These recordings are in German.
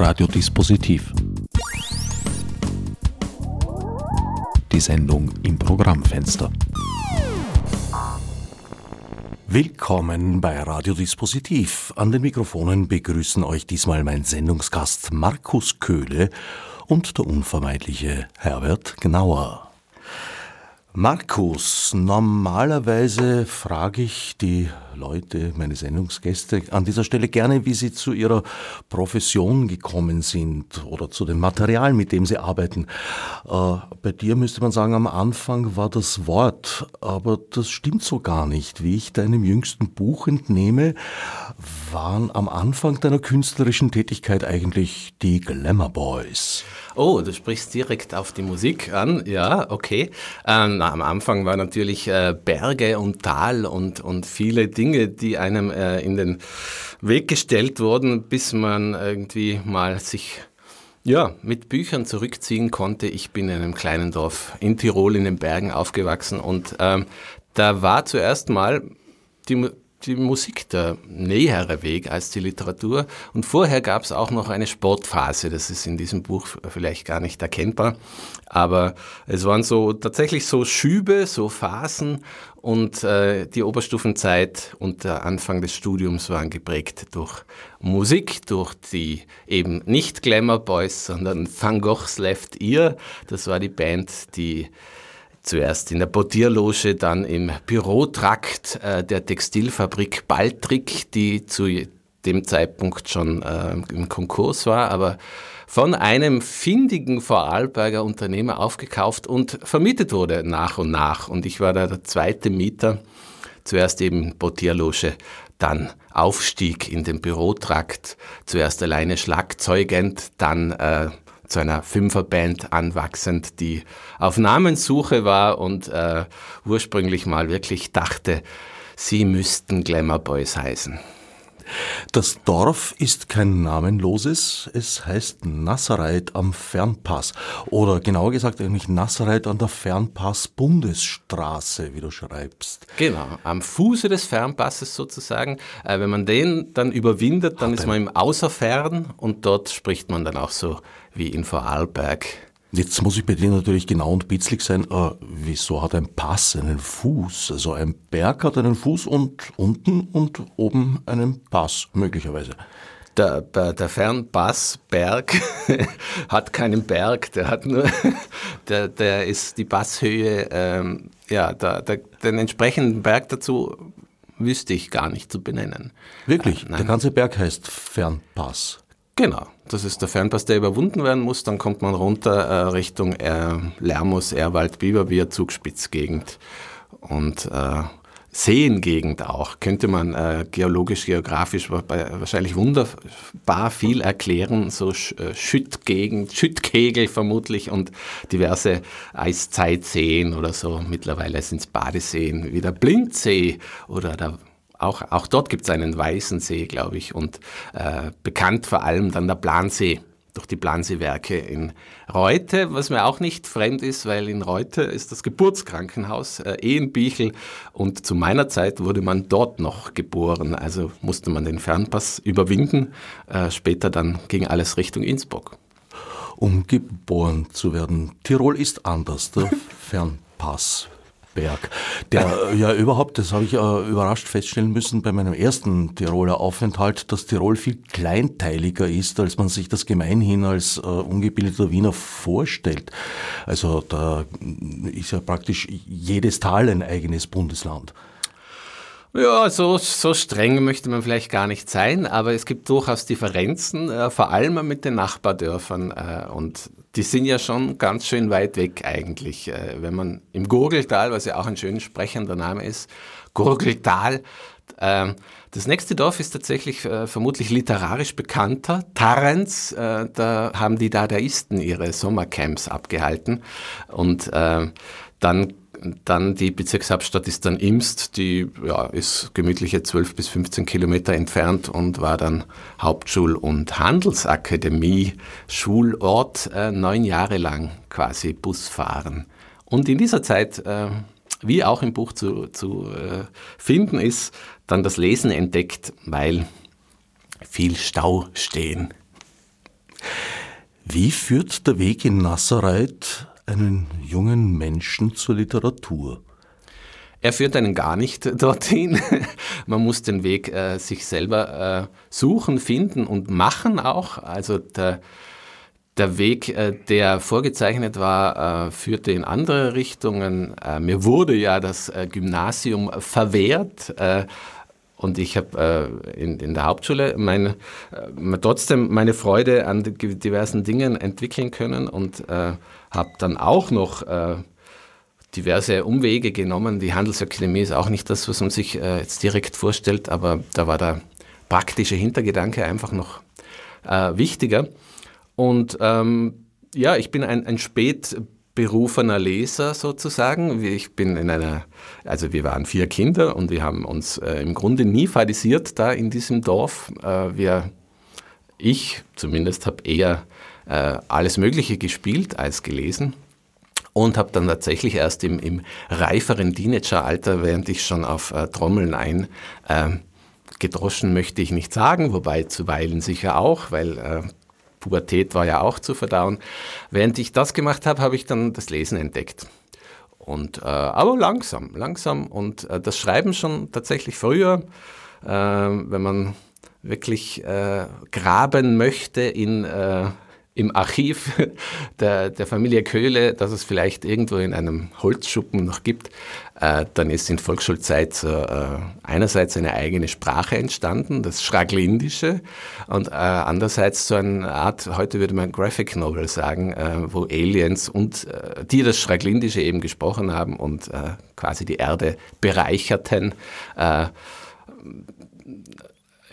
Radiodispositiv. Die Sendung im Programmfenster. Willkommen bei Radiodispositiv. An den Mikrofonen begrüßen euch diesmal mein Sendungsgast Markus Köhle und der unvermeidliche Herbert Gnauer. Markus, normalerweise frage ich die Leute, meine Sendungsgäste, an dieser Stelle gerne, wie sie zu ihrer Profession gekommen sind oder zu dem Material, mit dem sie arbeiten. Äh, bei dir müsste man sagen, am Anfang war das Wort, aber das stimmt so gar nicht. Wie ich deinem jüngsten Buch entnehme, waren am Anfang deiner künstlerischen Tätigkeit eigentlich die Glamour Boys. Oh, du sprichst direkt auf die Musik an. Ja, okay. Ähm, am Anfang war natürlich äh, Berge und Tal und, und viele Dinge, die einem äh, in den Weg gestellt wurden, bis man irgendwie mal sich ja, mit Büchern zurückziehen konnte. Ich bin in einem kleinen Dorf in Tirol in den Bergen aufgewachsen und ähm, da war zuerst mal die die Musik der nähere Weg als die Literatur. Und vorher gab es auch noch eine Sportphase. Das ist in diesem Buch vielleicht gar nicht erkennbar. Aber es waren so tatsächlich so Schübe, so Phasen. Und äh, die Oberstufenzeit und der Anfang des Studiums waren geprägt durch Musik, durch die eben nicht Glamour Boys, sondern Van Goghs Left Ear. Das war die Band, die Zuerst in der Portierloge, dann im Bürotrakt äh, der Textilfabrik Baltrick, die zu dem Zeitpunkt schon äh, im Konkurs war, aber von einem findigen Vorarlberger Unternehmer aufgekauft und vermietet wurde nach und nach. Und ich war da der zweite Mieter, zuerst eben Portierloge, dann Aufstieg in den Bürotrakt, zuerst alleine schlagzeugend, dann äh, zu einer Fünferband anwachsend, die auf Namenssuche war und äh, ursprünglich mal wirklich dachte, sie müssten Glamour Boys heißen. Das Dorf ist kein namenloses, es heißt Nassereit am Fernpass. Oder genauer gesagt eigentlich Nassereit an der Fernpass-Bundesstraße, wie du schreibst. Genau, am Fuße des Fernpasses sozusagen. Äh, wenn man den dann überwindet, dann Hat ist man im Außerfern und dort spricht man dann auch so wie in Vorarlberg. Jetzt muss ich bei dir natürlich genau und bitzlig sein. Äh, wieso hat ein Pass einen Fuß? Also ein Berg hat einen Fuß und unten und oben einen Pass, möglicherweise. Der, der, Fernpassberg hat keinen Berg, der hat nur, der, der ist die Passhöhe, ähm, ja, der, der, den entsprechenden Berg dazu wüsste ich gar nicht zu benennen. Wirklich? Äh, der ganze Berg heißt Fernpass. Genau, das ist der Fernpass, der überwunden werden muss. Dann kommt man runter äh, Richtung äh, Lermus, Erwald, Biberbier, Zugspitzgegend und äh, Seengegend auch. Könnte man äh, geologisch, geografisch wahrscheinlich wunderbar viel erklären. So äh, Schüttgegend, Schüttkegel vermutlich und diverse Eiszeitseen oder so. Mittlerweile sind es Badeseen wie der Blindsee oder der auch, auch dort gibt es einen weißen See, glaube ich, und äh, bekannt vor allem dann der Plansee durch die Planseewerke in Reute, was mir auch nicht fremd ist, weil in Reute ist das Geburtskrankenhaus äh, eh in Bichel und zu meiner Zeit wurde man dort noch geboren, also musste man den Fernpass überwinden. Äh, später dann ging alles Richtung Innsbruck. Um geboren zu werden. Tirol ist anders, der Fernpass Berg, der ja überhaupt, das habe ich äh, überrascht feststellen müssen bei meinem ersten Tiroler Aufenthalt, dass Tirol viel kleinteiliger ist, als man sich das gemeinhin als äh, ungebildeter Wiener vorstellt. Also da ist ja praktisch jedes Tal ein eigenes Bundesland. Ja, so, so streng möchte man vielleicht gar nicht sein, aber es gibt durchaus Differenzen, äh, vor allem mit den Nachbardörfern. Äh, und die sind ja schon ganz schön weit weg eigentlich. Äh, wenn man im Gurgeltal, was ja auch ein schön sprechender Name ist, Gurgeltal, äh, das nächste Dorf ist tatsächlich äh, vermutlich literarisch bekannter. Tarens, äh, da haben die Dadaisten ihre Sommercamps abgehalten. Und äh, dann die Bezirkshauptstadt ist dann Imst, die ja, ist gemütliche 12 bis 15 Kilometer entfernt und war dann Hauptschul- und Handelsakademie, Schulort, äh, neun Jahre lang quasi Busfahren. Und in dieser Zeit, äh, wie auch im Buch zu, zu äh, finden ist, dann das Lesen entdeckt, weil viel Stau stehen Wie führt der Weg in Nazareth einen jungen Menschen zur Literatur? Er führt einen gar nicht dorthin. Man muss den Weg äh, sich selber äh, suchen, finden und machen auch. Also der, der Weg, äh, der vorgezeichnet war, äh, führte in andere Richtungen. Äh, mir wurde ja das äh, Gymnasium verwehrt. Und ich habe in, in, der Hauptschule meine, trotzdem meine Freude an diversen Dingen entwickeln können und habe dann auch noch diverse Umwege genommen. Die Handelsakademie ist auch nicht das, was man sich äh, jetzt direkt vorstellt, aber da war der praktische Hintergedanke einfach noch äh, wichtiger. Und ähm, ja, ich bin ein, ein spätberufener Leser sozusagen. Ich bin in einer, also wir waren vier Kinder und wir haben uns äh, im Grunde nie fadisiert da in diesem Dorf. Äh, wir, ich zumindest habe eher äh, alles Mögliche gespielt als gelesen und habe dann tatsächlich erst im, im reiferen Teenageralter, während ich schon auf äh, Trommeln ein äh, gedroschen möchte ich nicht sagen, wobei zuweilen sicher auch, weil äh, Pubertät war ja auch zu verdauen. Während ich das gemacht habe, habe ich dann das Lesen entdeckt. Und, äh, aber langsam, langsam und äh, das Schreiben schon tatsächlich früher, äh, wenn man wirklich äh, graben möchte in äh, im Archiv der, der Familie Köhle, das es vielleicht irgendwo in einem Holzschuppen noch gibt, äh, dann ist in Volksschulzeit äh, einerseits eine eigene Sprache entstanden, das Schraglindische, und äh, andererseits so eine Art, heute würde man Graphic Novel sagen, wo Aliens und die das Schraglindische eben gesprochen haben und quasi die Erde bereicherten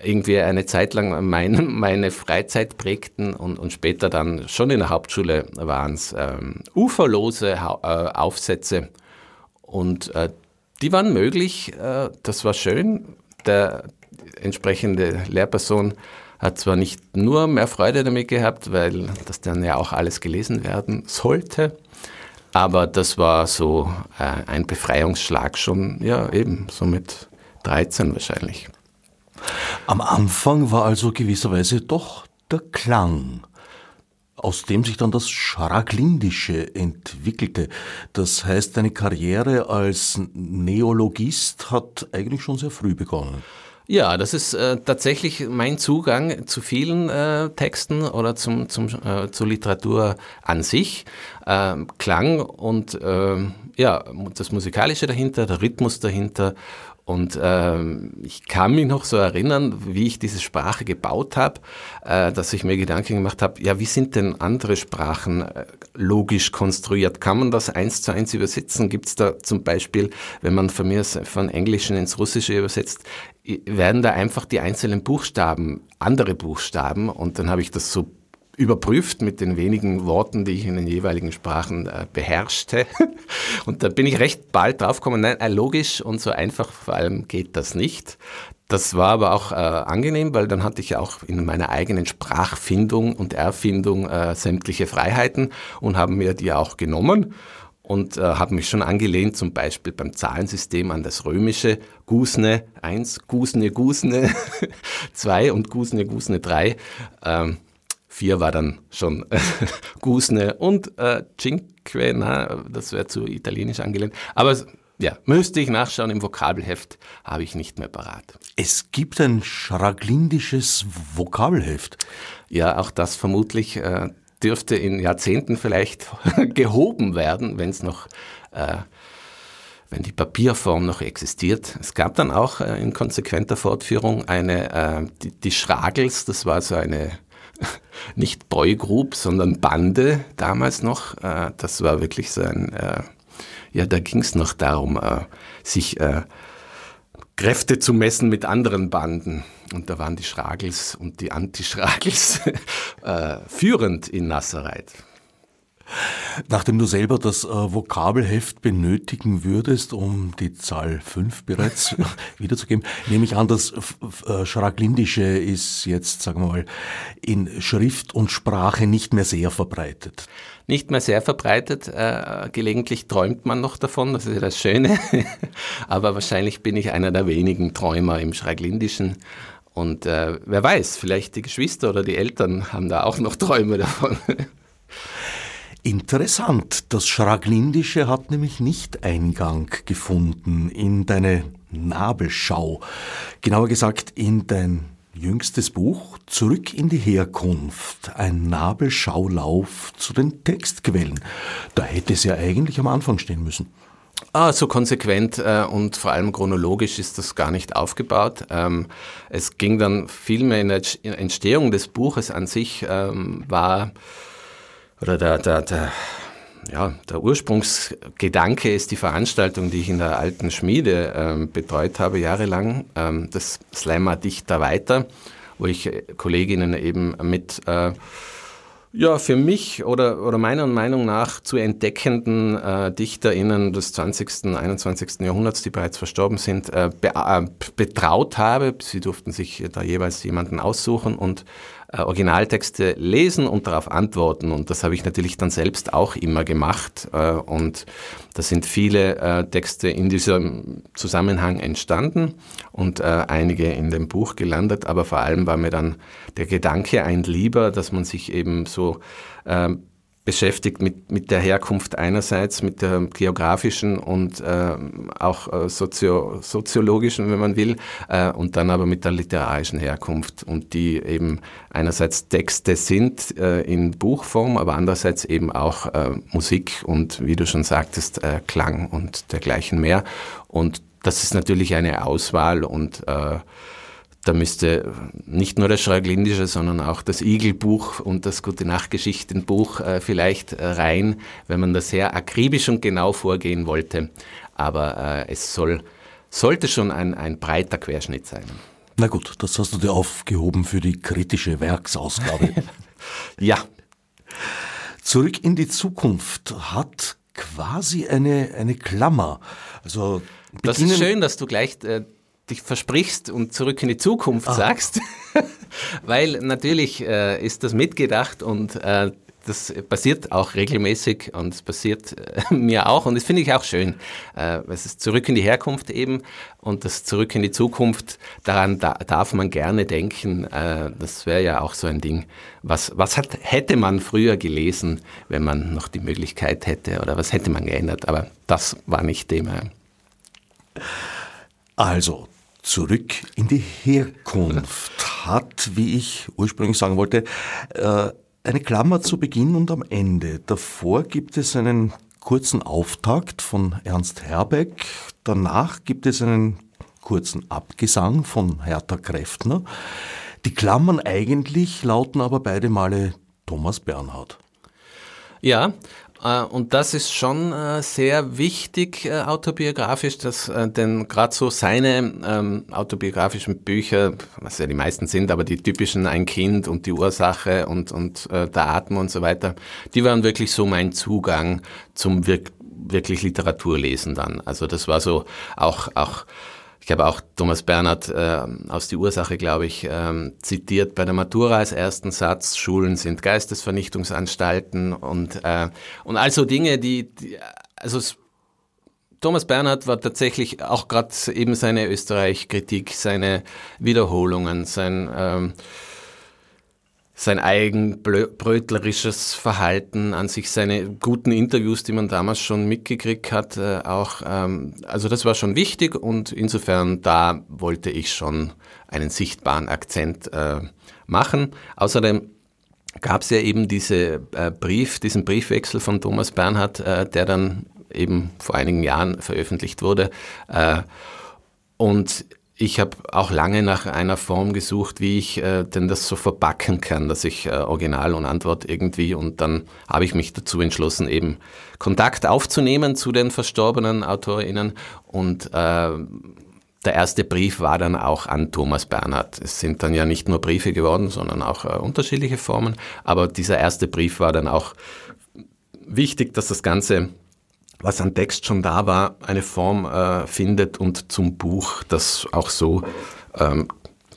irgendwie eine Zeit lang mein, meine Freizeit prägten und, und später dann schon in der Hauptschule waren es ähm, uferlose ha äh, Aufsätze und äh, die waren möglich, äh, das war schön. Der entsprechende Lehrperson hat zwar nicht nur mehr Freude damit gehabt, weil das dann ja auch alles gelesen werden sollte, aber das war so äh, ein Befreiungsschlag schon, ja eben, so mit 13 wahrscheinlich. Am Anfang war also gewisserweise doch der Klang, aus dem sich dann das Schraglindische entwickelte. Das heißt, deine Karriere als Neologist hat eigentlich schon sehr früh begonnen. Ja, das ist äh, tatsächlich mein Zugang zu vielen äh, Texten oder zum, zum, äh, zur Literatur an sich. Ähm, Klang und ähm, ja, das Musikalische dahinter, der Rhythmus dahinter und ähm, ich kann mich noch so erinnern, wie ich diese Sprache gebaut habe, äh, dass ich mir Gedanken gemacht habe, ja, wie sind denn andere Sprachen äh, logisch konstruiert? Kann man das eins zu eins übersetzen? Gibt es da zum Beispiel, wenn man von mir von Englischen ins Russische übersetzt, werden da einfach die einzelnen Buchstaben andere Buchstaben? Und dann habe ich das so überprüft mit den wenigen Worten, die ich in den jeweiligen Sprachen äh, beherrschte. Und da bin ich recht bald draufgekommen, nein, äh, logisch und so einfach vor allem geht das nicht. Das war aber auch äh, angenehm, weil dann hatte ich auch in meiner eigenen Sprachfindung und Erfindung äh, sämtliche Freiheiten und haben mir die auch genommen und äh, habe mich schon angelehnt, zum Beispiel beim Zahlensystem an das römische Gusne 1, Gusne, Gusne 2 und Gusne, Gusne 3. Ähm, Vier war dann schon Gusne und äh, Cinque, na, das wäre zu italienisch angelehnt. Aber ja, müsste ich nachschauen, im Vokabelheft habe ich nicht mehr parat. Es gibt ein schraglindisches Vokabelheft. Ja, auch das vermutlich äh, dürfte in Jahrzehnten vielleicht gehoben werden, wenn es noch, äh, wenn die Papierform noch existiert. Es gab dann auch äh, in konsequenter Fortführung eine, äh, die, die Schragels, das war so eine nicht Boygroup, sondern Bande damals noch. Äh, das war wirklich so ein, äh, ja, da ging es noch darum, äh, sich Kräfte zu messen mit anderen Banden. Und da waren die Schragels und die Anti-Schragels führend in Nassereit. Nachdem du selber das äh, Vokabelheft benötigen würdest, um die Zahl 5 bereits wiederzugeben, nehme ich an, das äh, Schraglindische ist jetzt, sagen wir mal, in Schrift und Sprache nicht mehr sehr verbreitet. Nicht mehr sehr verbreitet. Äh, gelegentlich träumt man noch davon, das ist ja das Schöne. Aber wahrscheinlich bin ich einer der wenigen Träumer im Schraglindischen. Und äh, wer weiß, vielleicht die Geschwister oder die Eltern haben da auch noch Träume davon. Interessant, das Schraglindische hat nämlich nicht Eingang gefunden in deine Nabelschau. Genauer gesagt in dein jüngstes Buch Zurück in die Herkunft, ein Nabelschaulauf zu den Textquellen. Da hätte es ja eigentlich am Anfang stehen müssen. Ah, so konsequent äh, und vor allem chronologisch ist das gar nicht aufgebaut. Ähm, es ging dann vielmehr in der Entstehung des Buches an sich ähm, war oder der, der, der, ja, der Ursprungsgedanke ist die Veranstaltung, die ich in der alten Schmiede ähm, betreut habe, jahrelang, ähm, das Slammer Dichter weiter, wo ich äh, Kolleginnen eben mit äh, ja, für mich oder, oder meiner Meinung nach zu entdeckenden äh, DichterInnen des 20., 21. Jahrhunderts, die bereits verstorben sind, äh, be äh, betraut habe. Sie durften sich da jeweils jemanden aussuchen und äh, Originaltexte lesen und darauf antworten. Und das habe ich natürlich dann selbst auch immer gemacht. Äh, und da sind viele äh, Texte in diesem Zusammenhang entstanden und einige in dem Buch gelandet. Aber vor allem war mir dann der Gedanke ein lieber, dass man sich eben so ähm, beschäftigt mit, mit der Herkunft einerseits, mit der geografischen und äh, auch äh, sozio, soziologischen, wenn man will, äh, und dann aber mit der literarischen Herkunft und die eben einerseits Texte sind äh, in Buchform, aber andererseits eben auch äh, Musik und wie du schon sagtest, äh, Klang und dergleichen mehr. Und das ist natürlich eine Auswahl und da müsste nicht nur das Schraglindische, sondern auch das Igelbuch und das Gute Nachtgeschichtenbuch äh, vielleicht äh, rein, wenn man da sehr akribisch und genau vorgehen wollte. Aber äh, es soll, sollte schon ein, ein breiter Querschnitt sein. Na gut, das hast du dir aufgehoben für die kritische Werksausgabe. ja. Zurück in die Zukunft hat quasi eine, eine Klammer. Also das ist schön, dass du gleich äh, dich versprichst und zurück in die Zukunft ah. sagst, weil natürlich äh, ist das mitgedacht und äh, das passiert auch regelmäßig und es passiert äh, mir auch und das finde ich auch schön. Äh, es ist zurück in die Herkunft eben und das zurück in die Zukunft, daran da, darf man gerne denken. Äh, das wäre ja auch so ein Ding. Was, was hat, hätte man früher gelesen, wenn man noch die Möglichkeit hätte oder was hätte man geändert? Aber das war nicht Thema. Also, zurück in die Herkunft hat, wie ich ursprünglich sagen wollte, äh, eine Klammer zu Beginn und am Ende. Davor gibt es einen kurzen Auftakt von Ernst Herbeck, danach gibt es einen kurzen Abgesang von Hertha Kräftner. Die Klammern eigentlich lauten aber beide Male Thomas Bernhard. Ja, und das ist schon äh, sehr wichtig äh, autobiografisch, dass denn gerade so seine ähm, autobiografischen Bücher, was ja die meisten sind, aber die typischen Ein Kind und die Ursache und, und der Atem und so weiter, die waren wirklich so mein Zugang zum wir wirklich Literaturlesen dann. Also das war so auch, auch ich habe auch Thomas Bernhard äh, aus Die Ursache, glaube ich, ähm, zitiert bei der Matura als ersten Satz, Schulen sind Geistesvernichtungsanstalten und, äh, und also Dinge, die, die also Thomas Bernhard war tatsächlich auch gerade eben seine Österreich-Kritik, seine Wiederholungen, sein... Ähm, sein eigenbrötlerisches Verhalten, an sich seine guten Interviews, die man damals schon mitgekriegt hat, äh, auch, ähm, also das war schon wichtig und insofern da wollte ich schon einen sichtbaren Akzent äh, machen. Außerdem gab es ja eben diese äh, Brief, diesen Briefwechsel von Thomas Bernhard, äh, der dann eben vor einigen Jahren veröffentlicht wurde. Äh, und ich habe auch lange nach einer Form gesucht, wie ich äh, denn das so verbacken kann, dass ich äh, Original und Antwort irgendwie und dann habe ich mich dazu entschlossen, eben Kontakt aufzunehmen zu den verstorbenen AutorInnen und äh, der erste Brief war dann auch an Thomas Bernhard. Es sind dann ja nicht nur Briefe geworden, sondern auch äh, unterschiedliche Formen, aber dieser erste Brief war dann auch wichtig, dass das Ganze was an Text schon da war, eine Form äh, findet und zum Buch, das auch so ähm,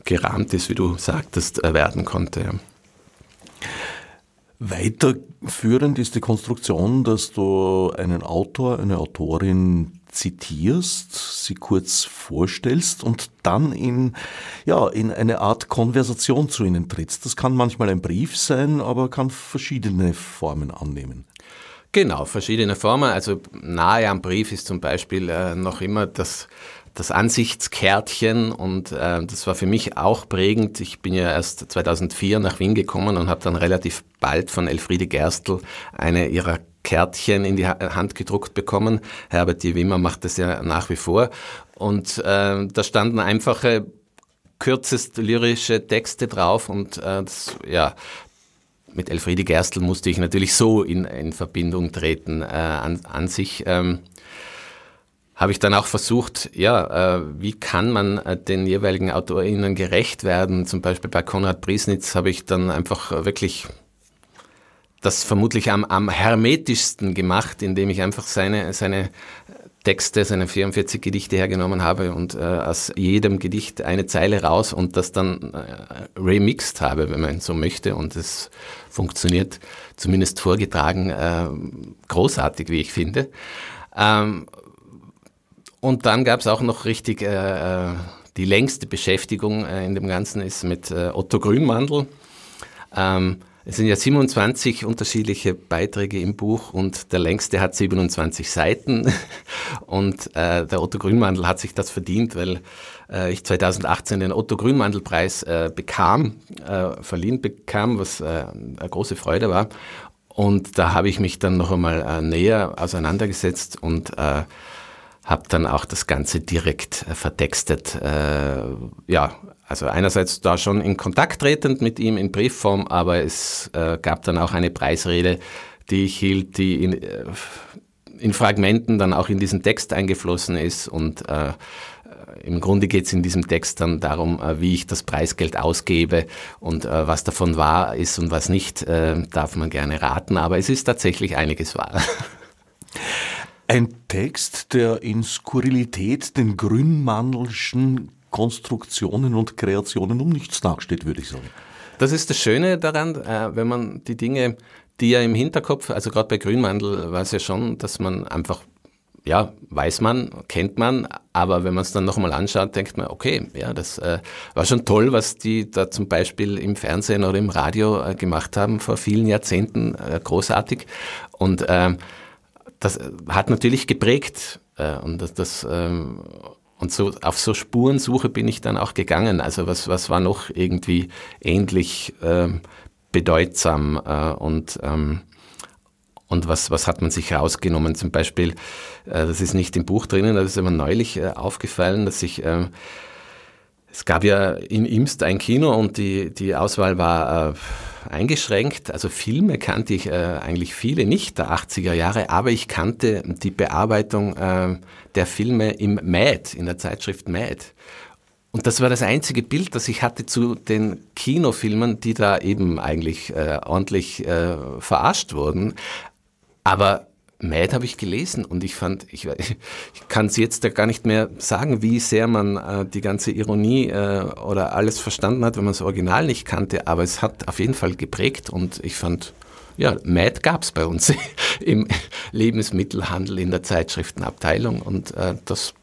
gerahmt ist, wie du sagtest, äh, werden konnte. Weiterführend ist die Konstruktion, dass du einen Autor, eine Autorin zitierst, sie kurz vorstellst und dann in, ja, in eine Art Konversation zu ihnen trittst. Das kann manchmal ein Brief sein, aber kann verschiedene Formen annehmen. Genau, verschiedene Formen. Also nahe am Brief ist zum Beispiel äh, noch immer das das Ansichtskärtchen und äh, das war für mich auch prägend. Ich bin ja erst 2004 nach Wien gekommen und habe dann relativ bald von Elfriede Gerstl eine ihrer Kärtchen in die Hand gedruckt bekommen. Herbert D. Wimmer macht das ja nach wie vor. Und äh, da standen einfache, kürzest lyrische Texte drauf und äh, das, ja, mit Elfriede Gerstl musste ich natürlich so in, in Verbindung treten äh, an, an sich. Ähm, habe ich dann auch versucht, ja, äh, wie kann man äh, den jeweiligen AutorInnen gerecht werden? Zum Beispiel bei Konrad Priesnitz habe ich dann einfach wirklich das vermutlich am, am hermetischsten gemacht, indem ich einfach seine, seine Texte, seine 44 Gedichte hergenommen habe und äh, aus jedem Gedicht eine Zeile raus und das dann äh, remixed habe, wenn man so möchte. Und es funktioniert zumindest vorgetragen äh, großartig, wie ich finde. Ähm, und dann gab es auch noch richtig äh, äh, die längste Beschäftigung äh, in dem Ganzen ist mit Otto Grünmandl. Ähm, es sind ja 27 unterschiedliche Beiträge im Buch und der längste hat 27 Seiten. Und äh, der Otto Grünmandl hat sich das verdient, weil äh, ich 2018 den Otto Grünmandl-Preis äh, bekam, äh, verliehen bekam, was äh, eine große Freude war. Und da habe ich mich dann noch einmal äh, näher auseinandergesetzt und habe dann auch das Ganze direkt vertextet. Ja, also einerseits da schon in Kontakt tretend mit ihm in Briefform, aber es äh, gab dann auch eine Preisrede, die ich hielt, die in, äh, in Fragmenten dann auch in diesen Text eingeflossen ist und äh, im Grunde geht es in diesem Text dann darum, äh, wie ich das Preisgeld ausgebe und was davon wahr ist und was nicht, darf man gerne raten, aber es ist tatsächlich einiges wahr. Ein Text, der in Skurrilität den grünmandelschen Konstruktionen und Kreationen um nichts nachsteht, würde ich sagen. Das ist das Schöne daran, äh, wenn man die Dinge, die ja im Hinterkopf, also gerade bei Grünmandel war es ja schon, dass man einfach, ja, weiß man, kennt man, aber wenn man es dann nochmal anschaut, denkt man, okay, ja, das äh, war schon toll, was die da zum Beispiel im Fernsehen oder im Radio äh, gemacht haben vor vielen Jahrzehnten, großartig. Und ähm, das hat natürlich geprägt und das, das ähm, und so auf so Spurensuche bin ich dann auch gegangen. Also was was war noch irgendwie ähnlich ähm, bedeutsam äh, und ähm, und was, was hat man sich rausgenommen? Zum Beispiel, äh, das ist nicht im Buch drinnen, das ist aber neulich äh, aufgefallen, dass ich, äh, es gab ja in Imst ein Kino und die, die Auswahl war äh, eingeschränkt. Also Filme kannte ich äh, eigentlich viele nicht der 80er Jahre, aber ich kannte die Bearbeitung äh, der Filme im Mad, in der Zeitschrift Mad. Und das war das einzige Bild, das ich hatte zu den Kinofilmen, die da eben eigentlich äh, ordentlich äh, verarscht wurden. Aber Mad habe ich gelesen und ich fand, ich, ich kann es jetzt da gar nicht mehr sagen, wie sehr man äh, die ganze Ironie äh, oder alles verstanden hat, wenn man das Original nicht kannte, aber es hat auf jeden Fall geprägt und ich fand, ja, Mad gab es bei uns im Lebensmittelhandel in der Zeitschriftenabteilung und äh, das,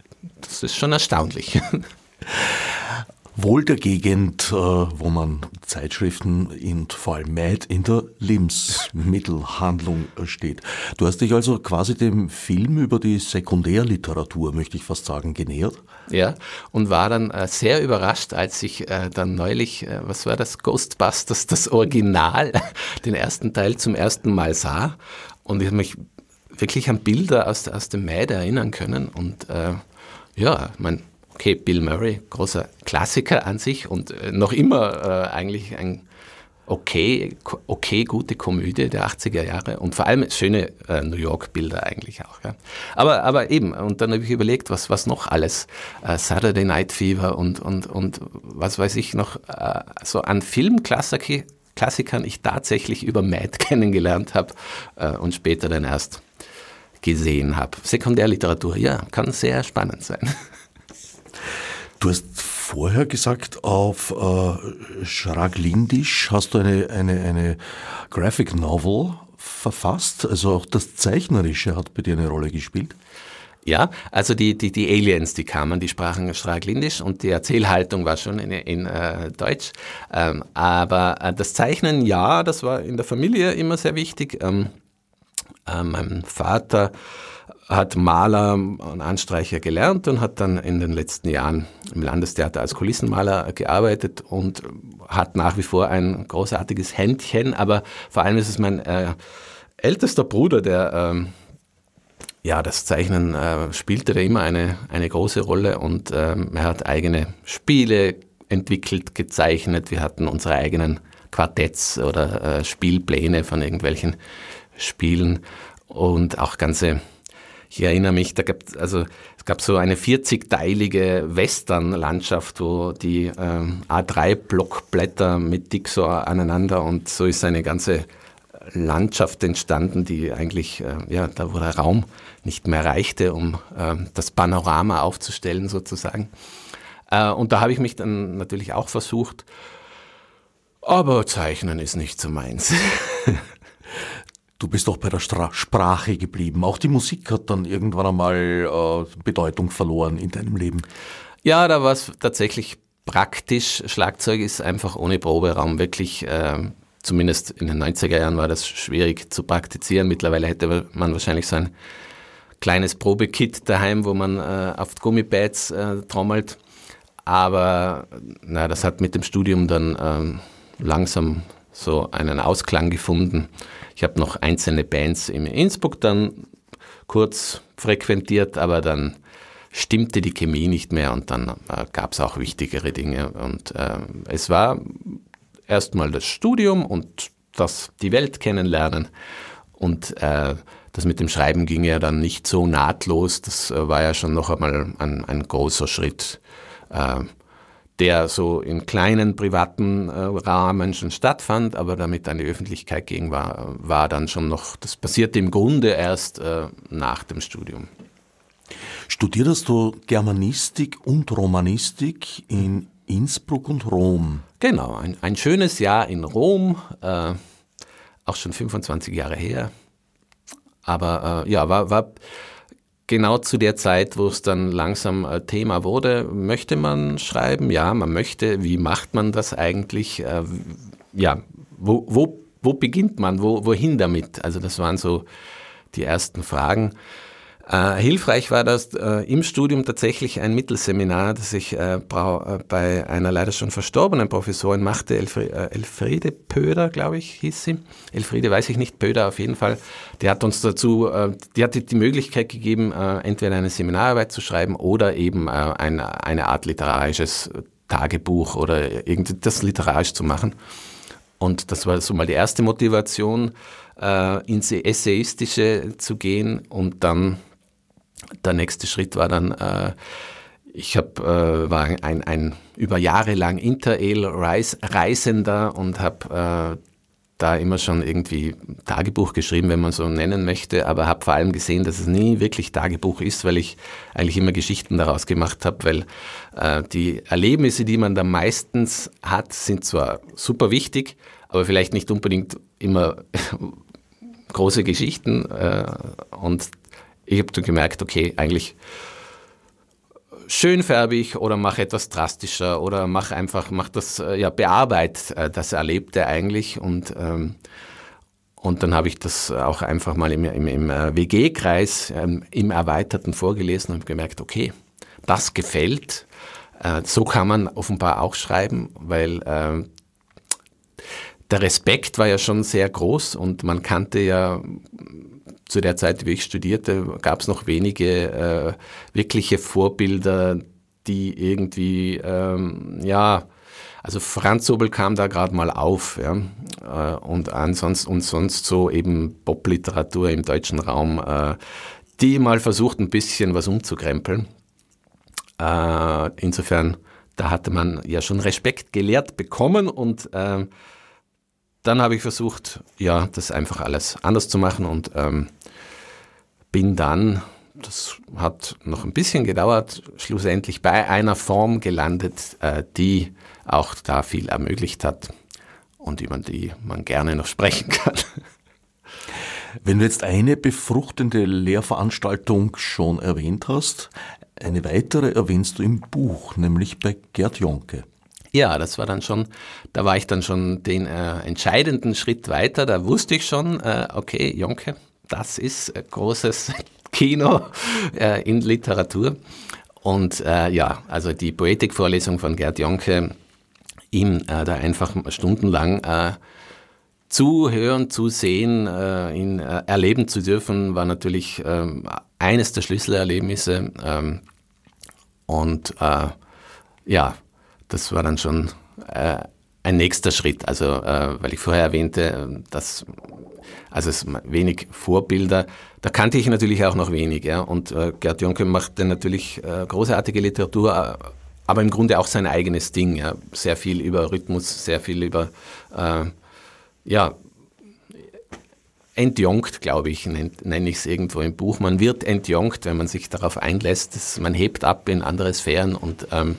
das ist schon erstaunlich. wohl der Gegend, äh, wo man Zeitschriften und vor allem Mad in der Lebensmittelhandlung steht. Du hast dich also quasi dem Film über die Sekundärliteratur, möchte ich fast sagen, genähert. Ja, und war dann äh, sehr überrascht, als ich äh, dann neulich, was war das, Ghostbusters, das Original, den ersten Teil zum ersten Mal sah. Und ich habe mich wirklich an Bilder aus, aus dem Mad erinnern können. Und ja, mein okay, Bill Murray, großer Klassiker an sich und äh, noch immer äh, eigentlich ein okay, okay, gute Komödie der 80er Jahre und vor allem schöne äh, New York-Bilder eigentlich auch. Ja. Aber, aber eben, und dann habe ich überlegt, was, was noch alles, äh, Saturday Night Fever und, und, und was weiß ich noch, äh, so an Filmklassikern ich tatsächlich über Mad kennengelernt habe äh, und später dann erst gesehen habe. Sekundärliteratur, ja, kann sehr spannend sein. Du hast vorher gesagt, auf äh, Schraglidisch hast du eine, eine, eine Graphic Novel verfasst. Also auch das Zeichnerische hat bei dir eine Rolle gespielt. Ja, also die, die, die Aliens, die kamen, die sprachen Stracklindisch und die Erzählhaltung war schon in, in äh, Deutsch. Ähm, aber äh, das Zeichnen, ja, das war in der Familie immer sehr wichtig. Ähm, äh, mein Vater hat Maler und Anstreicher gelernt und hat dann in den letzten Jahren im Landestheater als Kulissenmaler gearbeitet und hat nach wie vor ein großartiges Händchen, aber vor allem ist es mein äh, ältester Bruder, der ähm, ja, das Zeichnen äh, spielte da immer eine, eine große Rolle und ähm, er hat eigene Spiele entwickelt, gezeichnet. Wir hatten unsere eigenen Quartetts oder äh, Spielpläne von irgendwelchen Spielen und auch ganze, ich erinnere mich, da gab also es gab so eine 40-teilige Western-Landschaft, wo die ähm, A3-Blockblätter mit so aneinander und so ist eine ganze Landschaft entstanden, die eigentlich, äh, ja, da wo der Raum nicht mehr reichte, um äh, das Panorama aufzustellen sozusagen. Äh, und da habe ich mich dann natürlich auch versucht, aber Zeichnen ist nicht so meins. Du bist doch bei der Stra Sprache geblieben. Auch die Musik hat dann irgendwann einmal äh, Bedeutung verloren in deinem Leben. Ja, da war es tatsächlich praktisch. Schlagzeug ist einfach ohne Proberaum wirklich äh, zumindest in den 90er Jahren war das schwierig zu praktizieren. Mittlerweile hätte man wahrscheinlich so ein kleines Probekit daheim, wo man äh, auf Gummipads äh, trommelt. Aber na, das hat mit dem Studium dann ähm, langsam so einen Ausklang gefunden. Ich habe noch einzelne Bands in Innsbruck dann kurz frequentiert, aber dann stimmte die Chemie nicht mehr und dann äh, gab es auch wichtigere Dinge. Und äh, es war erstmal das Studium und das die Welt kennenlernen. Und äh, das mit dem Schreiben ging ja dann nicht so nahtlos. Das äh, war ja schon noch einmal ein, ein großer Schritt, äh, der so in kleinen privaten äh, Rahmen schon stattfand, aber damit die Öffentlichkeit ging, war, war dann schon noch, das passierte im Grunde erst äh, nach dem Studium. Studierst du Germanistik und Romanistik in Innsbruck und Rom. Genau, ein, ein schönes Jahr in Rom, äh, auch schon 25 Jahre her. Aber äh, ja, war, war genau zu der Zeit, wo es dann langsam äh, Thema wurde. Möchte man schreiben? Ja, man möchte. Wie macht man das eigentlich? Äh, ja, wo, wo, wo beginnt man? Wo, wohin damit? Also das waren so die ersten Fragen. Äh, hilfreich war das äh, im Studium tatsächlich ein Mittelseminar, das ich äh, äh bei einer leider schon verstorbenen Professorin machte, Elfri äh, Elfriede Pöder, glaube ich, hieß sie. Elfriede weiß ich nicht, Pöder auf jeden Fall. Die hat uns dazu, äh, die hat die Möglichkeit gegeben, entweder eine Seminararbeit zu schreiben oder eben ein, eine Art literarisches Tagebuch oder irgendetwas literarisch zu machen. Und das war so mal die erste Motivation, ins Essayistische zu gehen und dann der nächste Schritt war dann, äh, ich hab, äh, war ein, ein über Jahre lang Interrail-Reisender und habe äh, da immer schon irgendwie Tagebuch geschrieben, wenn man so nennen möchte, aber habe vor allem gesehen, dass es nie wirklich Tagebuch ist, weil ich eigentlich immer Geschichten daraus gemacht habe, weil äh, die Erlebnisse, die man da meistens hat, sind zwar super wichtig, aber vielleicht nicht unbedingt immer große Geschichten äh, und ich habe dann gemerkt, okay, eigentlich schön färbig oder mach etwas drastischer oder mach einfach, mach das, äh, ja, bearbeit äh, das Erlebte eigentlich und ähm, und dann habe ich das auch einfach mal im, im, im äh, WG-Kreis ähm, im Erweiterten vorgelesen und gemerkt, okay, das gefällt. Äh, so kann man offenbar auch schreiben, weil äh, der Respekt war ja schon sehr groß und man kannte ja zu der Zeit, wie ich studierte, gab es noch wenige äh, wirkliche Vorbilder, die irgendwie, ähm, ja, also Franz Sobel kam da gerade mal auf, ja, äh, und ansonsten und sonst so eben Popliteratur im deutschen Raum, äh, die mal versucht, ein bisschen was umzukrempeln. Äh, insofern, da hatte man ja schon Respekt gelehrt bekommen und äh, dann habe ich versucht, ja, das einfach alles anders zu machen und ähm, bin dann, das hat noch ein bisschen gedauert, schlussendlich bei einer Form gelandet, äh, die auch da viel ermöglicht hat und über die man gerne noch sprechen kann. Wenn du jetzt eine befruchtende Lehrveranstaltung schon erwähnt hast, eine weitere erwähnst du im Buch, nämlich bei Gerd Jonke. Ja, das war dann schon, da war ich dann schon den äh, entscheidenden Schritt weiter. Da wusste ich schon, äh, okay, Jonke, das ist großes Kino äh, in Literatur. Und äh, ja, also die Poetikvorlesung von Gerd Jonke, ihm äh, da einfach stundenlang äh, zuhören, zu sehen, äh, ihn äh, erleben zu dürfen, war natürlich ähm, eines der Schlüsselerlebnisse. Ähm, und äh, ja, das war dann schon äh, ein nächster Schritt. Also, äh, weil ich vorher erwähnte, dass also es wenig Vorbilder, da kannte ich natürlich auch noch wenig. Ja? Und äh, Gerd Jonke machte natürlich äh, großartige Literatur, äh, aber im Grunde auch sein eigenes Ding. Ja? Sehr viel über Rhythmus, sehr viel über, äh, ja, entjonkt, glaube ich, nenne ich es irgendwo im Buch. Man wird entjonkt, wenn man sich darauf einlässt. Man hebt ab in andere Sphären und ähm,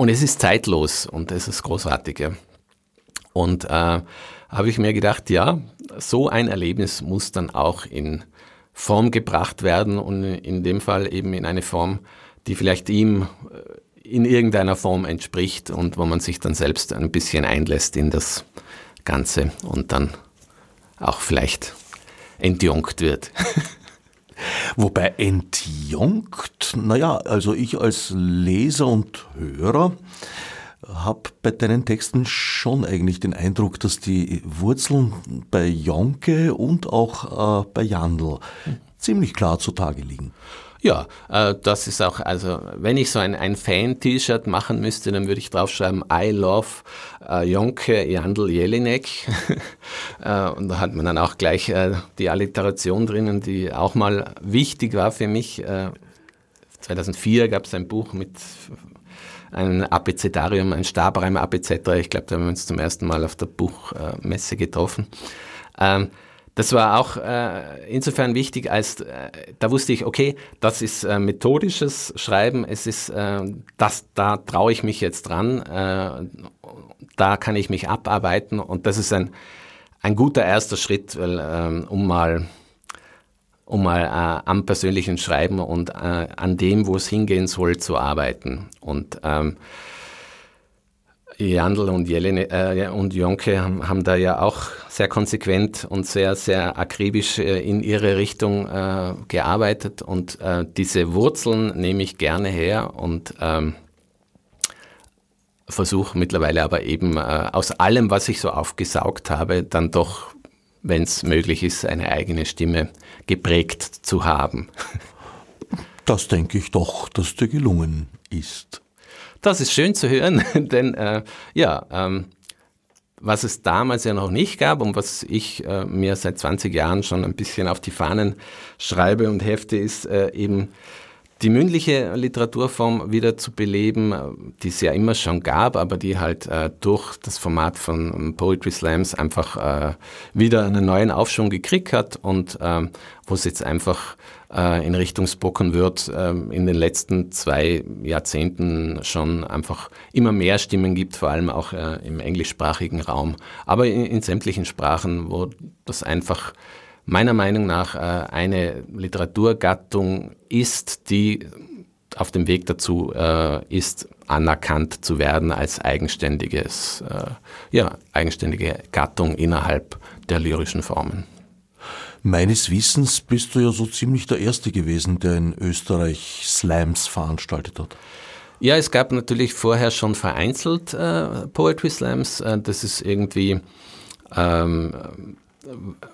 und es ist zeitlos und es ist großartig. Ja. Und äh, habe ich mir gedacht, ja, so ein Erlebnis muss dann auch in Form gebracht werden und in dem Fall eben in eine Form, die vielleicht ihm äh, in irgendeiner Form entspricht und wo man sich dann selbst ein bisschen einlässt in das Ganze und dann auch vielleicht entjonkt wird. Wobei entjonkt, naja, also ich als Leser und Hörer habe bei deinen Texten schon eigentlich den Eindruck, dass die Wurzeln bei Jonke und auch äh, bei Jandl ziemlich klar zutage liegen. Ja, äh, das ist auch, also wenn ich so ein, ein Fan-T-Shirt machen müsste, dann würde ich draufschreiben, I love äh, Jonke Jandl Jelinek. äh, und da hat man dann auch gleich äh, die Alliteration drinnen, die auch mal wichtig war für mich. 2004 gab es ein Buch mit einem Abecedarium, ein Stabreim Abecedra. Ich glaube, da haben wir uns zum ersten Mal auf der Buchmesse getroffen. Ähm, das war auch äh, insofern wichtig, als äh, da wusste ich, okay, das ist äh, methodisches Schreiben, es ist, äh, das, da traue ich mich jetzt dran, äh, da kann ich mich abarbeiten und das ist ein, ein guter erster Schritt, weil, ähm, um mal, um mal äh, am persönlichen Schreiben und an dem, wo es hingehen soll, zu arbeiten. Und ähm, Jandl und, Jelene, äh, und Jonke haben, haben, da ja auch sehr konsequent und sehr, sehr akribisch äh, in ihre Richtung äh, gearbeitet. Und äh, diese Wurzeln nehme ich gerne her und ähm, versuche mittlerweile aber eben äh, aus allem, was ich so aufgesaugt habe, dann doch, wenn es möglich ist, eine eigene Stimme geprägt zu haben. Das denke ich doch, dass dir gelungen ist. Das ist schön zu hören, denn äh, ja, ähm, was es damals ja noch nicht gab und was ich äh, mir seit 20 Jahren schon ein bisschen auf die Fahnen schreibe und hefte, ist äh, eben die mündliche Literaturform wieder zu beleben, die es ja immer schon gab, aber die halt äh, durch das Format von Poetry Slams einfach äh, wieder einen neuen Aufschwung gekriegt hat und ähm, wo es jetzt einfach äh, in Richtung Spoken Word ähm, in den letzten zwei Jahrzehnten schon einfach immer mehr Stimmen gibt, vor allem auch äh, im englischsprachigen Raum, aber in, in sämtlichen Sprachen, wo das einfach meiner Meinung nach äh, eine Literaturgattung ist, die auf dem Weg dazu äh, ist, anerkannt zu werden als eigenständiges, äh, ja, eigenständige Gattung innerhalb der lyrischen Formen. Meines Wissens bist du ja so ziemlich der Erste gewesen, der in Österreich Slams veranstaltet hat. Ja, es gab natürlich vorher schon vereinzelt äh, Poetry Slams. Äh, das ist irgendwie ähm,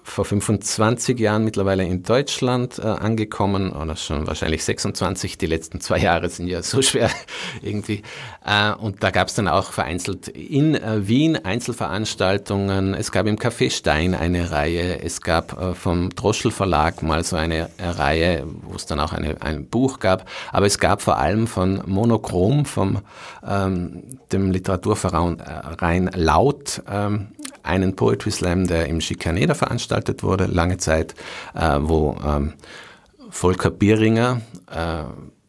vor 25 Jahren mittlerweile in Deutschland äh, angekommen, oder schon wahrscheinlich 26, die letzten zwei Jahre sind ja so schwer irgendwie. Äh, und da gab es dann auch vereinzelt in äh, Wien Einzelveranstaltungen, es gab im Café Stein eine Reihe, es gab äh, vom Droschel Verlag mal so eine äh, Reihe, wo es dann auch eine, ein Buch gab, aber es gab vor allem von Monochrom, vom ähm, dem Literaturverein äh, Laut, ähm, einen Poetry Slam, der im Schikaneder veranstaltet wurde, lange Zeit, äh, wo ähm, Volker Bieringer, äh,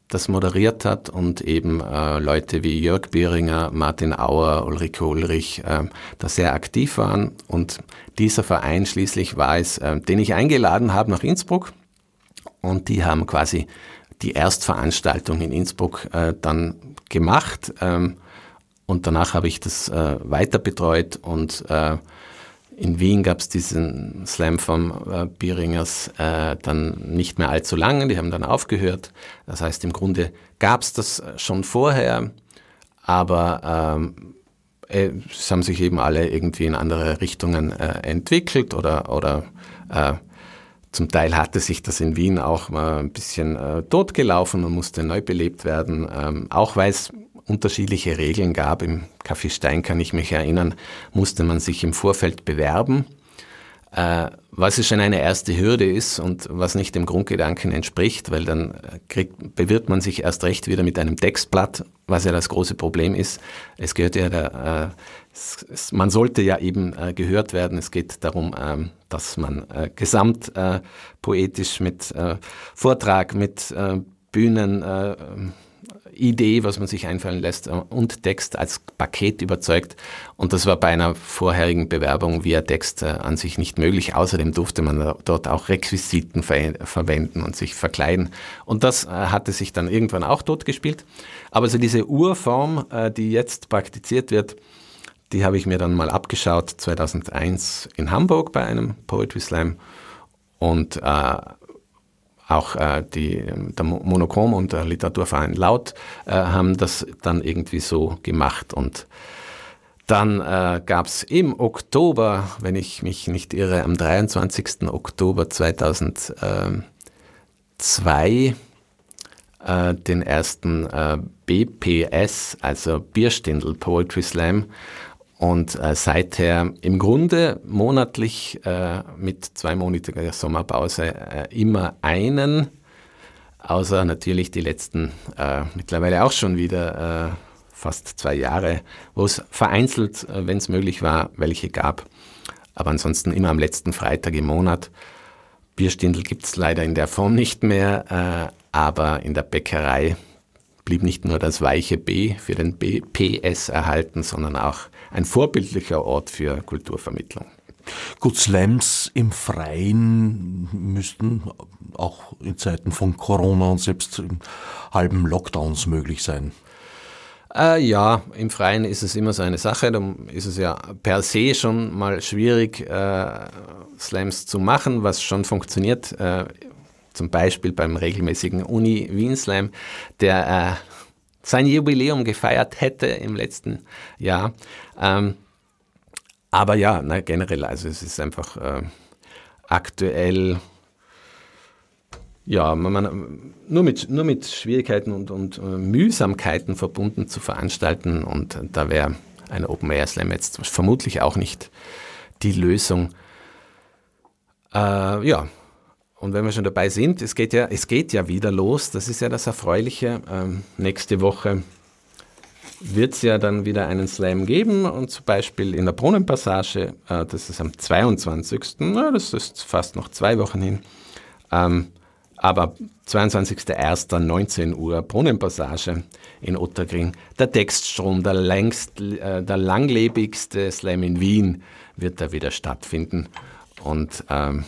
das moderiert hat und eben äh, Leute wie Jörg Bieringer, Martin Auer, Ulrike Ulrich äh, da sehr aktiv waren. Und dieser Verein schließlich war es, äh, den ich eingeladen habe nach Innsbruck. Und die haben quasi die Erstveranstaltung in Innsbruck äh, dann gemacht. Ähm, und danach habe ich das äh, weiter betreut und äh, in Wien gab es diesen Slam von äh, Bieringers äh, dann nicht mehr allzu lange, die haben dann aufgehört. Das heißt, im Grunde gab es das schon vorher, aber ähm, äh, es haben sich eben alle irgendwie in andere Richtungen äh, entwickelt oder, oder äh, zum Teil hatte sich das in Wien auch mal ein bisschen äh, totgelaufen und musste neu belebt werden, ähm, auch weil es unterschiedliche Regeln gab. Im Café Stein kann ich mich erinnern, musste man sich im Vorfeld bewerben, äh, was schon eine erste Hürde ist und was nicht dem Grundgedanken entspricht, weil dann kriegt, bewirbt man sich erst recht wieder mit einem Textblatt, was ja das große Problem ist. Es gehört ja der, äh, man sollte ja eben äh, gehört werden. Es geht darum, ähm, dass man äh, gesamt äh, poetisch mit äh, Vortrag, mit Bühnen, Idee, was man sich einfallen lässt äh, und Text als Paket überzeugt. Und das war bei einer vorherigen Bewerbung via Text äh, an sich nicht möglich. Außerdem durfte man dort auch Requisiten ver verwenden und sich verkleiden. Und das äh, hatte sich dann irgendwann auch totgespielt. Aber so diese Urform, die jetzt praktiziert wird, die habe ich mir dann mal abgeschaut 2001 in Hamburg bei einem Poetry Slam und äh, auch äh, die, der Monochrom und der Literaturverein Laut äh, haben das dann irgendwie so gemacht. Und dann äh, gab es im Oktober, wenn ich mich nicht irre, am 23. Oktober 2002 äh, den ersten äh, BPS, also Bierstindel Poetry Slam und äh, seither im Grunde monatlich äh, mit zweimonatiger Sommerpause äh, immer einen, außer natürlich die letzten äh, mittlerweile auch schon wieder äh, fast zwei Jahre, wo es vereinzelt, äh, wenn es möglich war, welche gab. Aber ansonsten immer am letzten Freitag im Monat. Bierstindel gibt es leider in der Form nicht mehr, aber in der Bäckerei blieb nicht nur das weiche B für den BPS erhalten, sondern auch ein vorbildlicher Ort für Kulturvermittlung. Gut, Slams im Freien müssten auch in Zeiten von Corona und selbst in halben Lockdowns möglich sein. Äh, ja, im Freien ist es immer so eine Sache. Da ist es ja per se schon mal schwierig, äh, Slams zu machen, was schon funktioniert. Äh, zum Beispiel beim regelmäßigen Uni Wien Slam, der äh, sein Jubiläum gefeiert hätte im letzten Jahr. Ähm, aber ja, na, generell, also es ist einfach äh, aktuell, ja, man, man, nur, mit, nur mit Schwierigkeiten und, und äh, Mühsamkeiten verbunden zu veranstalten und da wäre ein Open Air Slam jetzt vermutlich auch nicht die Lösung. Äh, ja, und wenn wir schon dabei sind, es geht ja, es geht ja wieder los, das ist ja das Erfreuliche. Ähm, nächste Woche wird es ja dann wieder einen Slam geben und zum Beispiel in der Brunnenpassage, äh, das ist am 22. Na, das ist fast noch zwei Wochen hin. Ähm, aber 22.01.19 Uhr Brunnenpassage in Ottergring. Der Textstrom, der, längst, äh, der langlebigste Slam in Wien, wird da wieder stattfinden. Und ähm,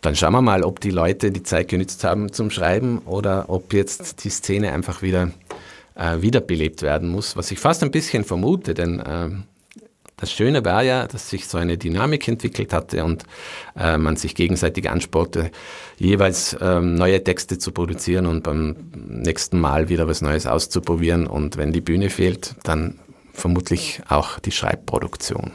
dann schauen wir mal, ob die Leute die Zeit genützt haben zum Schreiben oder ob jetzt die Szene einfach wieder äh, wiederbelebt werden muss, was ich fast ein bisschen vermute, denn äh, das Schöne war ja, dass sich so eine Dynamik entwickelt hatte und äh, man sich gegenseitig ansporte, jeweils ähm, neue Texte zu produzieren und beim nächsten Mal wieder was Neues auszuprobieren. Und wenn die Bühne fehlt, dann vermutlich auch die Schreibproduktion.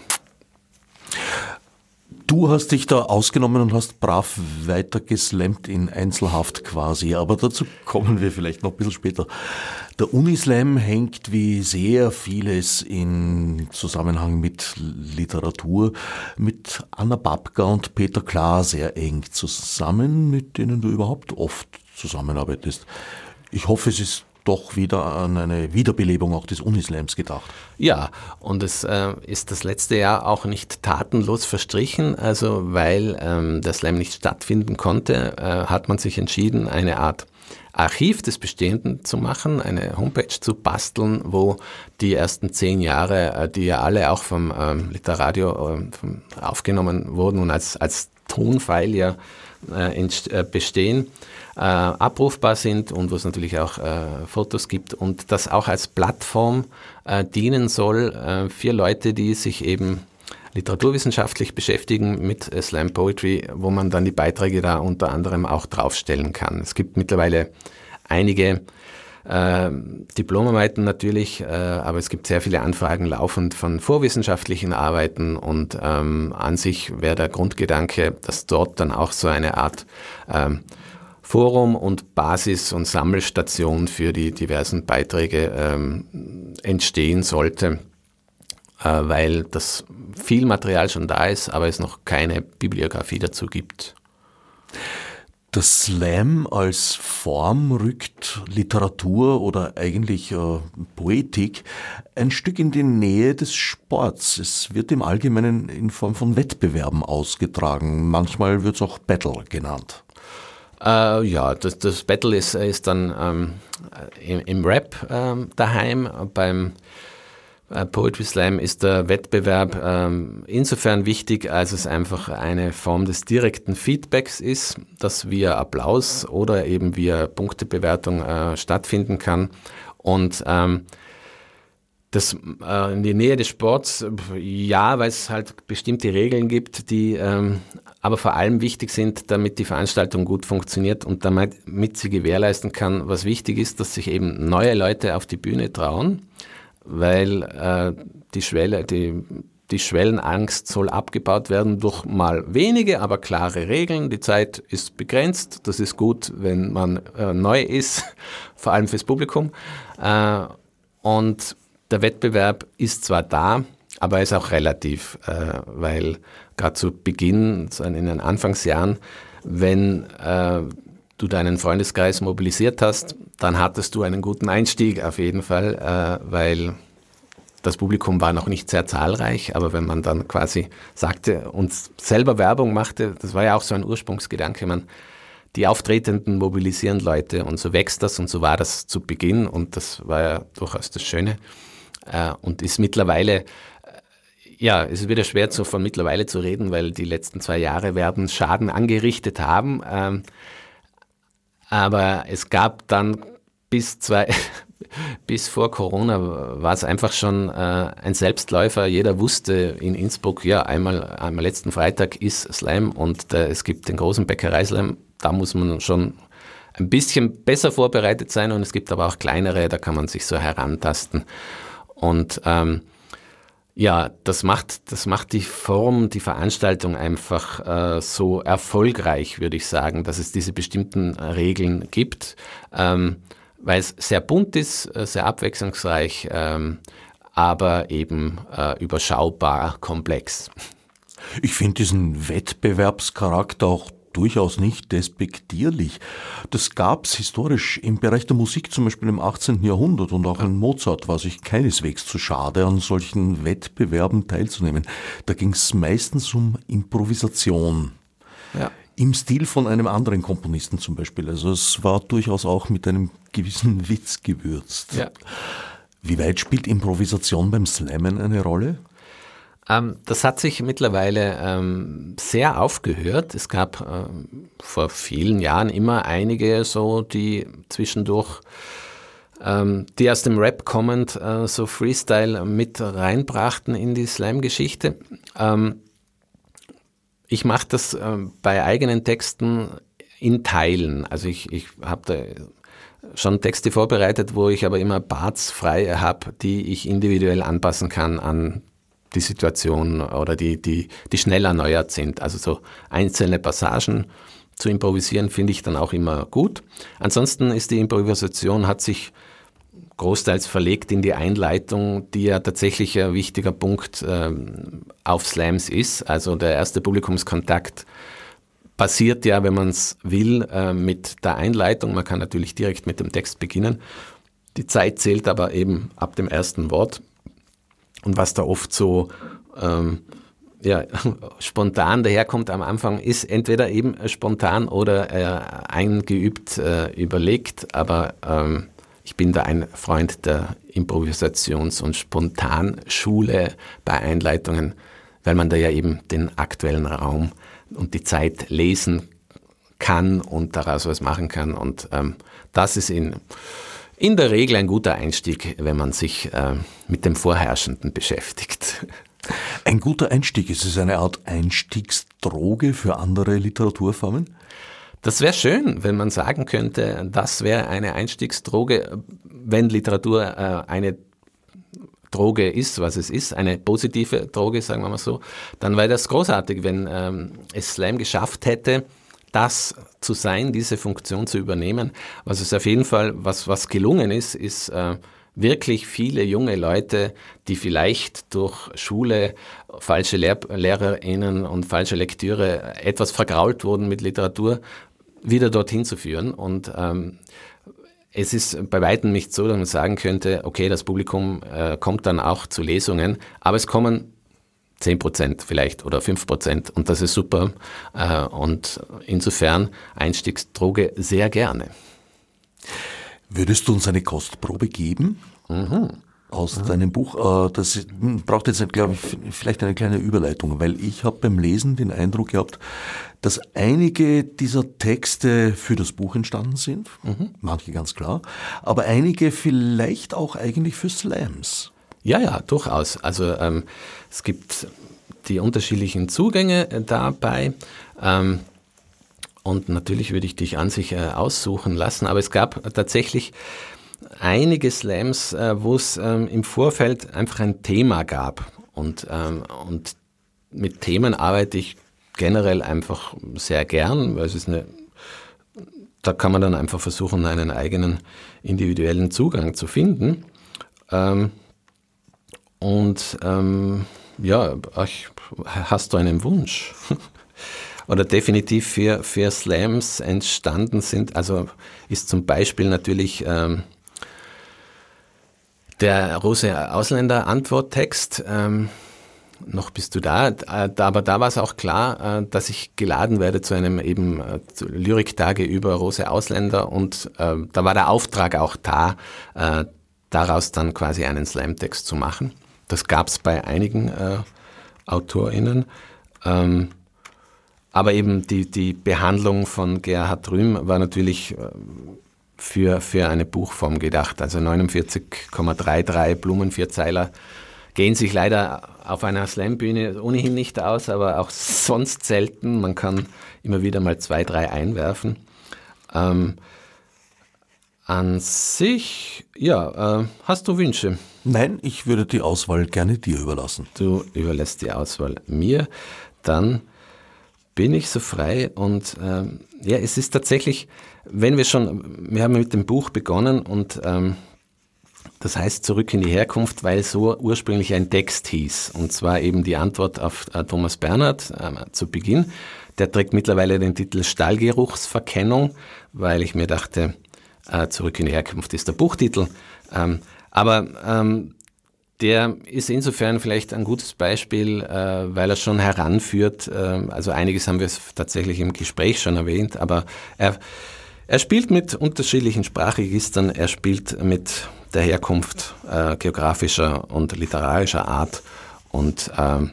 Du hast dich da ausgenommen und hast brav weiter geslammt in Einzelhaft quasi, aber dazu kommen wir vielleicht noch ein bisschen später. Der Unislam hängt wie sehr vieles in Zusammenhang mit Literatur mit Anna Babka und Peter Klar sehr eng zusammen, mit denen du überhaupt oft zusammenarbeitest. Ich hoffe, es ist doch wieder an eine Wiederbelebung auch des Unislams gedacht. Ja, und es äh, ist das letzte Jahr auch nicht tatenlos verstrichen. Also weil ähm, der Slam nicht stattfinden konnte, äh, hat man sich entschieden, eine Art Archiv des Bestehenden zu machen, eine Homepage zu basteln, wo die ersten zehn Jahre, äh, die ja alle auch vom ähm, Literadio äh, aufgenommen wurden und als, als Tonfile ja bestehen, äh, abrufbar sind und wo es natürlich auch äh, Fotos gibt und das auch als Plattform äh, dienen soll äh, für Leute, die sich eben literaturwissenschaftlich beschäftigen mit Slam Poetry, wo man dann die Beiträge da unter anderem auch draufstellen kann. Es gibt mittlerweile einige äh, Diplomarbeiten natürlich, äh, aber es gibt sehr viele Anfragen laufend von vorwissenschaftlichen Arbeiten und ähm, an sich wäre der Grundgedanke, dass dort dann auch so eine Art ähm, Forum und Basis und Sammelstation für die diversen Beiträge ähm, entstehen sollte, äh, weil das viel Material schon da ist, aber es noch keine Bibliografie dazu gibt. Das Slam als Form rückt Literatur oder eigentlich äh, Poetik ein Stück in die Nähe des Sports. Es wird im Allgemeinen in Form von Wettbewerben ausgetragen. Manchmal wird es auch Battle genannt. Äh, ja, das, das, Battle ist, ist dann ähm, im, im, Rap ähm, daheim. Beim äh, Poetry Slam ist der Wettbewerb ähm, insofern wichtig, als es einfach eine Form des direkten Feedbacks ist, das via Applaus oder eben via Punktebewertung äh, stattfinden kann. Und ähm, das äh, in die Nähe des Sports, ja, weil es halt bestimmte Regeln gibt, die ähm, aber vor allem wichtig sind, damit die Veranstaltung gut funktioniert und damit sie gewährleisten kann. Was wichtig ist, dass sich eben neue Leute auf die Bühne trauen, weil äh, die Schwelle, die, die Schwellenangst soll abgebaut werden durch mal wenige, aber klare Regeln. Die Zeit ist begrenzt. Das ist gut, wenn man äh, neu ist, vor allem fürs Publikum. Äh, und der Wettbewerb ist zwar da, aber er ist auch relativ, äh, weil gerade zu Beginn, in den Anfangsjahren, wenn äh, du deinen Freundeskreis mobilisiert hast, dann hattest du einen guten Einstieg auf jeden Fall, äh, weil das Publikum war noch nicht sehr zahlreich, aber wenn man dann quasi sagte und selber Werbung machte, das war ja auch so ein Ursprungsgedanke, man die Auftretenden mobilisieren Leute und so wächst das und so war das zu Beginn und das war ja durchaus das Schöne äh, und ist mittlerweile, äh, ja, es ist wieder schwer zu, von mittlerweile zu reden, weil die letzten zwei Jahre werden Schaden angerichtet haben. Ähm, aber es gab dann bis zwei, bis vor Corona war es einfach schon äh, ein Selbstläufer. Jeder wusste in Innsbruck, ja, einmal am letzten Freitag ist Slam und äh, es gibt den großen Bäckereislam. Da muss man schon ein bisschen besser vorbereitet sein und es gibt aber auch kleinere, da kann man sich so herantasten. Und ähm, ja, das macht, das macht die Form, die Veranstaltung einfach äh, so erfolgreich, würde ich sagen, dass es diese bestimmten Regeln gibt, ähm, weil es sehr bunt ist, äh, sehr abwechslungsreich, ähm, aber eben äh, überschaubar komplex. Ich finde diesen Wettbewerbscharakter auch durchaus nicht despektierlich. Das gab es historisch im Bereich der Musik, zum Beispiel im 18. Jahrhundert und auch in Mozart war sich keineswegs zu schade, an solchen Wettbewerben teilzunehmen. Da ging es meistens um Improvisation. Ja. Im Stil von einem anderen Komponisten zum Beispiel. Also es war durchaus auch mit einem gewissen Witz gewürzt. Ja. Wie weit spielt Improvisation beim Slammen eine Rolle? Ähm, das hat sich mittlerweile ähm, sehr aufgehört. Es gab ähm, vor vielen Jahren immer einige so, die zwischendurch, ähm, die aus dem Rap kommend äh, so Freestyle mit reinbrachten in die Slam-Geschichte. Ähm, ich mache das äh, bei eigenen Texten in Teilen. Also ich, ich habe da schon Texte vorbereitet, wo ich aber immer Parts frei habe, die ich individuell anpassen kann an die Situation oder die, die, die schnell erneuert sind. Also so einzelne Passagen zu improvisieren finde ich dann auch immer gut. Ansonsten ist die Improvisation, hat sich großteils verlegt in die Einleitung, die ja tatsächlich ein wichtiger Punkt ähm, auf Slams ist. Also der erste Publikumskontakt passiert ja, wenn man es will, äh, mit der Einleitung. Man kann natürlich direkt mit dem Text beginnen. Die Zeit zählt aber eben ab dem ersten Wort. Und was da oft so ähm, ja, spontan daherkommt am Anfang, ist entweder eben spontan oder äh, eingeübt, äh, überlegt, aber ähm, ich bin da ein Freund der Improvisations- und Spontanschule bei Einleitungen, weil man da ja eben den aktuellen Raum und die Zeit lesen kann und daraus was machen kann. Und ähm, das ist in, in der Regel ein guter Einstieg, wenn man sich äh, mit dem Vorherrschenden beschäftigt. Ein guter Einstieg. Ist es eine Art Einstiegsdroge für andere Literaturformen? Das wäre schön, wenn man sagen könnte, das wäre eine Einstiegsdroge, wenn Literatur äh, eine Droge ist, was es ist, eine positive Droge, sagen wir mal so, dann wäre das großartig, wenn ähm, es Slam geschafft hätte, das zu sein, diese Funktion zu übernehmen. Was es auf jeden Fall, was, was gelungen ist, ist äh, wirklich viele junge Leute, die vielleicht durch Schule, falsche Lehr LehrerInnen und falsche Lektüre etwas vergrault wurden mit Literatur, wieder dorthin zu führen. Und ähm, es ist bei weitem nicht so, dass man sagen könnte, okay, das Publikum äh, kommt dann auch zu Lesungen, aber es kommen 10 Prozent vielleicht oder 5 Prozent und das ist super. Äh, und insofern Einstiegsdroge sehr gerne. Würdest du uns eine Kostprobe geben? Mhm. Aus mhm. deinem Buch. Äh, das braucht jetzt, glaube ich, vielleicht eine kleine Überleitung, weil ich habe beim Lesen den Eindruck gehabt, dass einige dieser Texte für das Buch entstanden sind, mhm. manche ganz klar, aber einige vielleicht auch eigentlich für Slams. Ja, ja, durchaus. Also ähm, es gibt die unterschiedlichen Zugänge äh, dabei. Ähm, und natürlich würde ich dich an sich äh, aussuchen lassen, aber es gab tatsächlich einige Slams, äh, wo es ähm, im Vorfeld einfach ein Thema gab. Und, ähm, und mit Themen arbeite ich generell einfach sehr gern, weil es ist eine, da kann man dann einfach versuchen, einen eigenen individuellen Zugang zu finden. Ähm, und ähm, ja, ach, hast du einen Wunsch? Oder definitiv für, für Slams entstanden sind, also ist zum Beispiel natürlich ähm, der große Ausländer-Antworttext. Ähm, noch bist du da. Aber da war es auch klar, äh, dass ich geladen werde zu einem eben äh, Lyriktage über große Ausländer und äh, da war der Auftrag auch da, äh, daraus dann quasi einen Slamtext zu machen. Das gab es bei einigen AutorInnen. Ähm, aber eben die, die Behandlung von Gerhard Rühm war natürlich für, für eine Buchform gedacht. Also 49,33 Blumenvierzeiler gehen sich leider auf einer Slambühne ohnehin nicht aus, aber auch sonst selten. Man kann immer wieder mal zwei, drei einwerfen. Ähm, an sich, ja, äh, hast du Wünsche? Nein, ich würde die Auswahl gerne dir überlassen. Du überlässt die Auswahl mir. Dann bin ich so frei und äh, ja, es ist tatsächlich, wenn wir schon, wir haben mit dem Buch begonnen und ähm, das heißt Zurück in die Herkunft, weil so ursprünglich ein Text hieß. Und zwar eben die Antwort auf äh, Thomas Bernhard äh, zu Beginn. Der trägt mittlerweile den Titel Stallgeruchsverkennung, weil ich mir dachte, äh, Zurück in die Herkunft ist der Buchtitel. Ähm, aber ähm, der ist insofern vielleicht ein gutes Beispiel, äh, weil er schon heranführt. Äh, also einiges haben wir tatsächlich im Gespräch schon erwähnt, aber er, er spielt mit unterschiedlichen Sprachregistern, er spielt mit der Herkunft äh, geografischer und literarischer Art und ähm,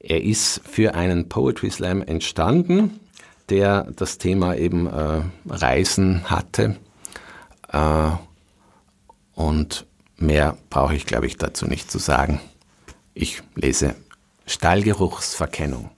er ist für einen Poetry Slam entstanden, der das Thema eben äh, Reisen hatte äh, und Mehr brauche ich, glaube ich, dazu nicht zu sagen. Ich lese Stallgeruchsverkennung.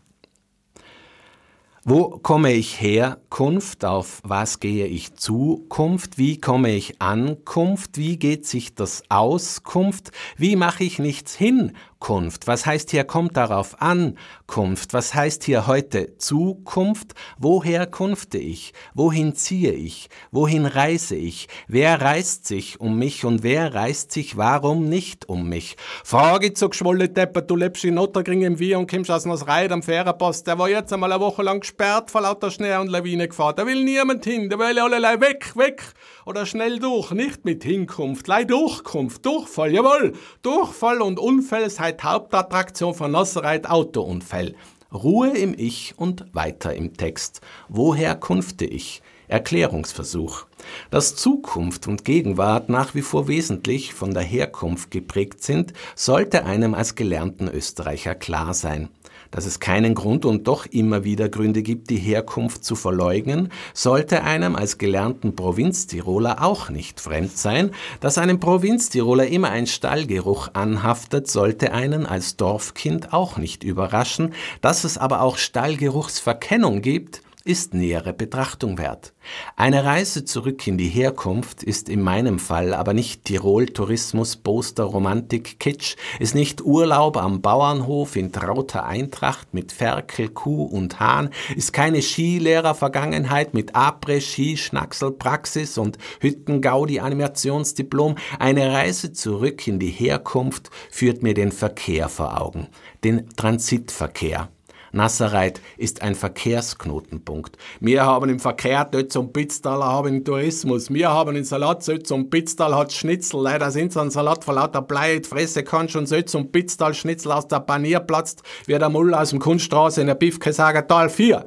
Wo komme ich her? Kunft, auf was gehe ich Zukunft? Wie komme ich Ankunft? Wie geht sich das Auskunft? Wie mache ich nichts hin? Kunft. Was heißt hier kommt darauf an? Kunft. Was heißt hier heute Zukunft? Woher kunfte ich? Wohin ziehe ich? Wohin reise ich? Wer reist sich um mich und wer reist sich warum nicht um mich? Frage zu geschwolle Depper, du lebst in Ottergring im Wie und kommst aus Reit am Fährerpass. Der war jetzt einmal eine Woche lang gesperrt vor lauter Schnee und Lawine gefahren. Da will niemand hin, der will alle weg, weg oder schnell durch, nicht mit Hinkunft, lei Durchkunft, Durchfall, jawohl, Durchfall und Unfall Nossereit Hauptattraktion von Nossereit Autounfall. Ruhe im Ich und weiter im Text. Woher kunfte ich? Erklärungsversuch. Dass Zukunft und Gegenwart nach wie vor wesentlich von der Herkunft geprägt sind, sollte einem als gelernten Österreicher klar sein. Dass es keinen Grund und doch immer wieder Gründe gibt, die Herkunft zu verleugnen, sollte einem als gelernten Provinztiroler auch nicht fremd sein. Dass einem Provinztiroler immer ein Stallgeruch anhaftet, sollte einen als Dorfkind auch nicht überraschen. Dass es aber auch Stallgeruchsverkennung gibt, ist nähere Betrachtung wert. Eine Reise zurück in die Herkunft ist in meinem Fall aber nicht Tirol-Tourismus, Poster, Romantik, Kitsch, ist nicht Urlaub am Bauernhof in trauter Eintracht mit Ferkel, Kuh und Hahn, ist keine Skilehrer-Vergangenheit mit Après-Ski, Schnacksel, Praxis und Hüttengaudi-Animationsdiplom. Eine Reise zurück in die Herkunft führt mir den Verkehr vor Augen, den Transitverkehr. Nassereit ist ein Verkehrsknotenpunkt. Wir haben im Verkehr dort zum Pitztal haben Tourismus. Wir haben in Salat Sötz und Pitztal hat Schnitzel. Leider sind so ein Salat vor lauter Blei. Fresse kann schon Sötz und Pitztal Schnitzel aus der Panier platzt, wie der Mull aus dem Kunststraße in der Bifke sagen, Tal 4.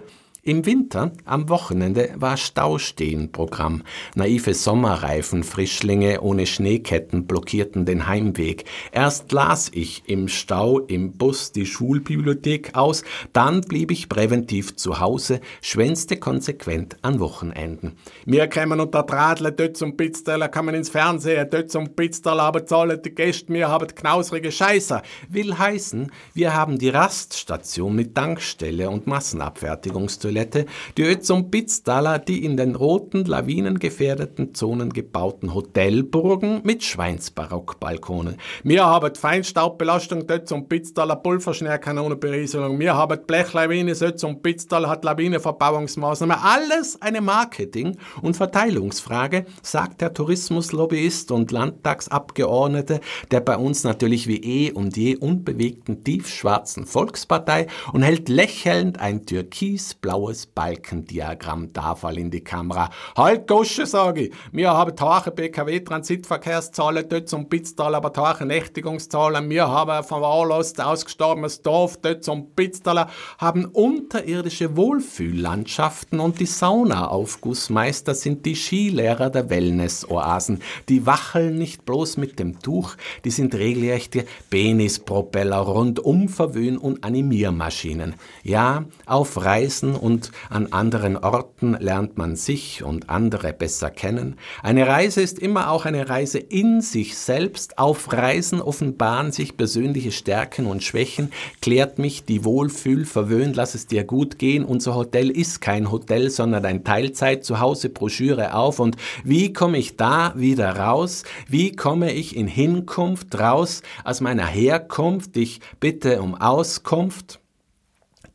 Im Winter, am Wochenende, war Staustehenprogramm. Naive Sommerreifen, Frischlinge ohne Schneeketten blockierten den Heimweg. Erst las ich im Stau im Bus die Schulbibliothek aus, dann blieb ich präventiv zu Hause, schwänzte konsequent an Wochenenden. Wir kämen unter Tradle, dort zum Pitzteller, kommen ins Fernsehen, dort zum Pitzteller, aber zahlen die Gäste, wir haben knausrige Scheißer. Will heißen, wir haben die Raststation mit Tankstelle und Massenabfertigungstoilette Toilette, die Özum Pitztaler, die in den roten, lawinengefährdeten Zonen gebauten Hotelburgen mit Schweinsbarockbalkonen. Wir haben Feinstaubbelastung dort zum Pitztaler Pulverschnellkanonenberieselung. Wir haben Blechlawine, zum Pitztaler hat Lawineverbauungsmaßnahmen. Alles eine Marketing- und Verteilungsfrage, sagt der Tourismuslobbyist und Landtagsabgeordnete der bei uns natürlich wie eh und je unbewegten tiefschwarzen Volkspartei und hält lächelnd ein türkisblau blaues Balkendiagramm Tafel in die Kamera. Halt, Gosche, sage ich. Wir haben tache BKW-Transitverkehrszahlen dort zum Pitztal, aber tache Nächtigungszahlen. Wir haben ein verwahrlost ausgestorbenes Dorf dort zum Pitztal, haben unterirdische Wohlfühllandschaften und die Saunaaufgussmeister sind die Skilehrer der Wellness-Oasen. Die wacheln nicht bloß mit dem Tuch, die sind regelrechte Penispropeller, rundum Verwöhn- und Animiermaschinen. Ja, auf Reisen und und an anderen Orten lernt man sich und andere besser kennen. Eine Reise ist immer auch eine Reise in sich selbst. Auf Reisen offenbaren sich persönliche Stärken und Schwächen. Klärt mich die Wohlfühl, verwöhnt, lass es dir gut gehen. Unser Hotel ist kein Hotel, sondern ein Teilzeit. Zu Hause Broschüre auf. Und wie komme ich da wieder raus? Wie komme ich in Hinkunft raus aus meiner Herkunft? Ich bitte um Auskunft.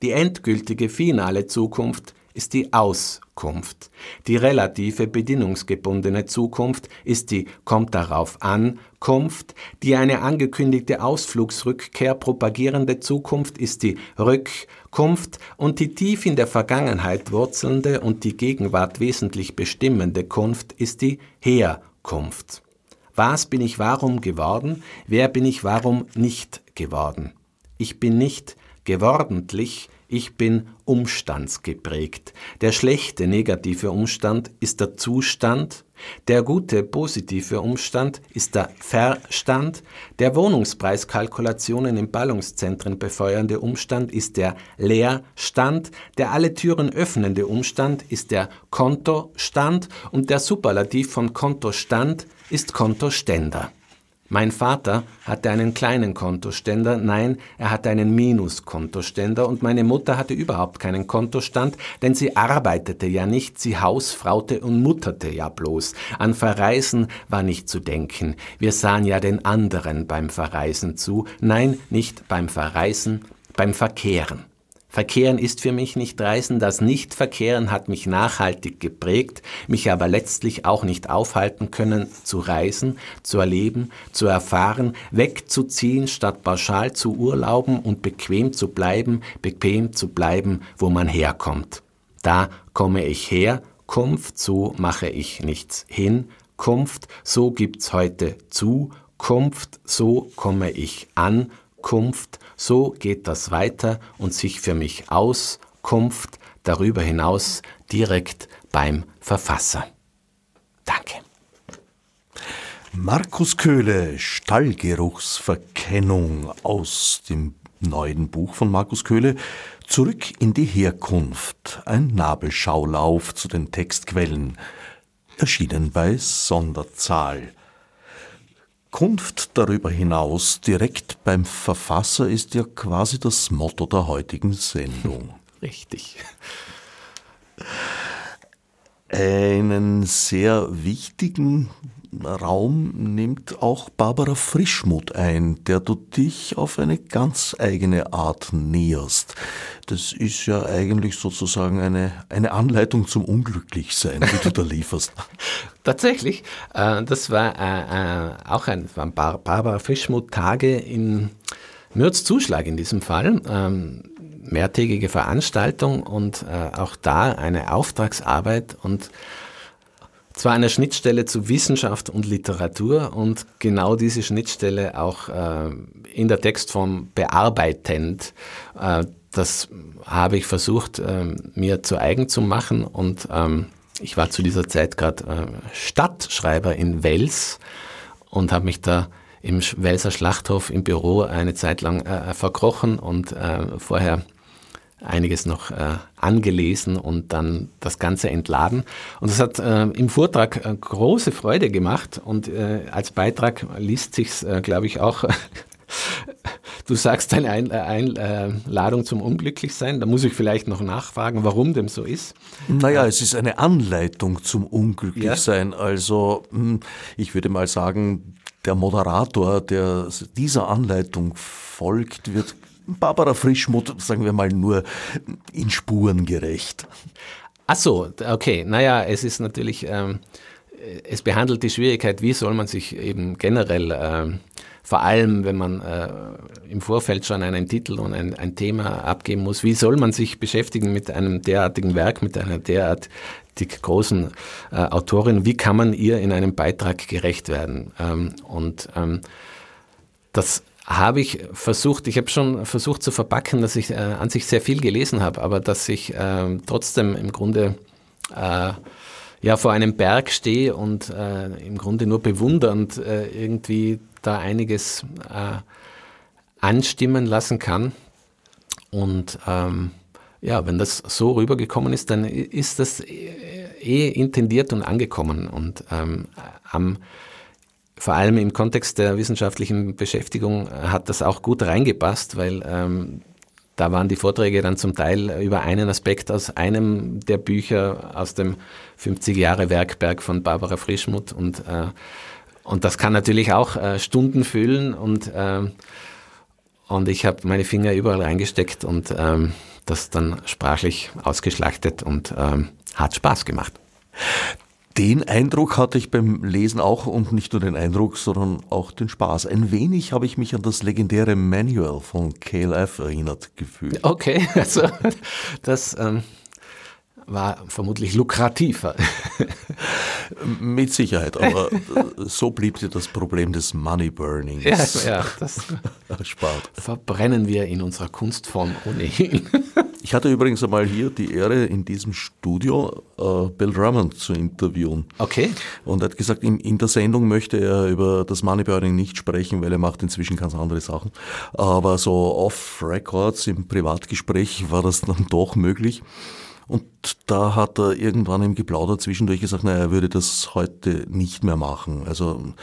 Die endgültige finale Zukunft ist die Auskunft. Die relative bedingungsgebundene Zukunft ist die kommt darauf an Kunft. Die eine angekündigte Ausflugsrückkehr propagierende Zukunft ist die Rückkunft und die tief in der Vergangenheit wurzelnde und die Gegenwart wesentlich bestimmende Kunft ist die Herkunft. Was bin ich warum geworden? Wer bin ich warum nicht geworden? Ich bin nicht gewordentlich, ich bin umstandsgeprägt. Der schlechte negative Umstand ist der Zustand, der gute positive Umstand ist der Verstand, der Wohnungspreiskalkulationen in Ballungszentren befeuernde Umstand ist der Leerstand, der alle Türen öffnende Umstand ist der Kontostand und der Superlativ von Kontostand ist Kontoständer. Mein Vater hatte einen kleinen Kontoständer, nein, er hatte einen Minuskontoständer und meine Mutter hatte überhaupt keinen Kontostand, denn sie arbeitete ja nicht, sie hausfraute und mutterte ja bloß. An Verreisen war nicht zu denken. Wir sahen ja den anderen beim Verreisen zu, nein, nicht beim Verreisen, beim Verkehren. Verkehren ist für mich nicht Reisen, das Nichtverkehren hat mich nachhaltig geprägt, mich aber letztlich auch nicht aufhalten können, zu reisen, zu erleben, zu erfahren, wegzuziehen, statt pauschal zu urlauben und bequem zu bleiben, bequem zu bleiben, wo man herkommt. Da komme ich her, Kunft, so mache ich nichts hin, Kunft, so gibt's heute zu, Kunft, so komme ich an, Kunft, so geht das weiter und sich für mich aus, Kunft, darüber hinaus direkt beim Verfasser. Danke. Markus Köhle, Stallgeruchsverkennung aus dem neuen Buch von Markus Köhle, Zurück in die Herkunft, ein Nabelschaulauf zu den Textquellen, erschienen bei Sonderzahl. Kunft darüber hinaus direkt beim Verfasser ist ja quasi das Motto der heutigen Sendung. Richtig. Einen sehr wichtigen Raum nimmt auch Barbara Frischmuth ein, der du dich auf eine ganz eigene Art näherst. Das ist ja eigentlich sozusagen eine, eine Anleitung zum Unglücklichsein, die du da lieferst. Tatsächlich, äh, das war äh, äh, auch ein Barbara Frischmuth-Tage in Mürz-Zuschlag in diesem Fall. Ähm, mehrtägige Veranstaltung und auch da eine Auftragsarbeit und zwar eine Schnittstelle zu Wissenschaft und Literatur und genau diese Schnittstelle auch äh, in der Textform bearbeitend. Äh, das habe ich versucht, äh, mir zu eigen zu machen und ähm, ich war zu dieser Zeit gerade äh, Stadtschreiber in Wels und habe mich da im Welser Schlachthof im Büro eine Zeit lang äh, verkrochen und äh, vorher einiges noch äh, angelesen und dann das Ganze entladen. Und das hat äh, im Vortrag äh, große Freude gemacht und äh, als Beitrag liest sich äh, glaube ich, auch. du sagst eine Ein äh, Einladung zum Unglücklichsein. Da muss ich vielleicht noch nachfragen, warum dem so ist. Naja, es ist eine Anleitung zum Unglücklichsein. Ja. Also hm, ich würde mal sagen, der Moderator, der dieser Anleitung folgt, wird Barbara Frischmuth, sagen wir mal, nur in Spuren gerecht. Ach so, okay. Naja, es ist natürlich, ähm, es behandelt die Schwierigkeit, wie soll man sich eben generell, äh, vor allem wenn man äh, im Vorfeld schon einen Titel und ein, ein, Thema abgeben muss, wie soll man sich beschäftigen mit einem derartigen Werk, mit einer derartig großen äh, Autorin, wie kann man ihr in einem Beitrag gerecht werden? Ähm, und ähm, das habe ich versucht, ich habe schon versucht zu verpacken, dass ich äh, an sich sehr viel gelesen habe, aber dass ich äh, trotzdem im Grunde äh, ja vor einem Berg stehe und äh, im Grunde nur bewundernd äh, irgendwie da einiges äh, anstimmen lassen kann. Und ähm, ja, wenn das so rübergekommen ist, dann ist das eh intendiert und angekommen. Und ähm, am vor allem im Kontext der wissenschaftlichen Beschäftigung äh, hat das auch gut reingepasst, weil ähm, da waren die Vorträge dann zum Teil über einen Aspekt aus einem der Bücher aus dem 50 Jahre Werkberg von Barbara Frischmuth und, äh, und das kann natürlich auch äh, Stunden füllen und, äh, und ich habe meine Finger überall reingesteckt und ähm, das dann sprachlich ausgeschlachtet und ähm, hat Spaß gemacht. Den Eindruck hatte ich beim Lesen auch und nicht nur den Eindruck, sondern auch den Spaß. Ein wenig habe ich mich an das legendäre Manual von KLF erinnert gefühlt. Okay, also das ähm, war vermutlich lukrativer. Mit Sicherheit, aber so blieb dir das Problem des Money Burnings. Ja, ja das erspart. verbrennen wir in unserer Kunstform ohnehin. Ich hatte übrigens einmal hier die Ehre, in diesem Studio äh, Bill Drummond zu interviewen. Okay. Und er hat gesagt, in, in der Sendung möchte er über das Money Burning nicht sprechen, weil er macht inzwischen ganz andere Sachen. Aber so off-Records im Privatgespräch war das dann doch möglich. Und da hat er irgendwann im Geplauder zwischendurch gesagt, naja, er würde das heute nicht mehr machen. Also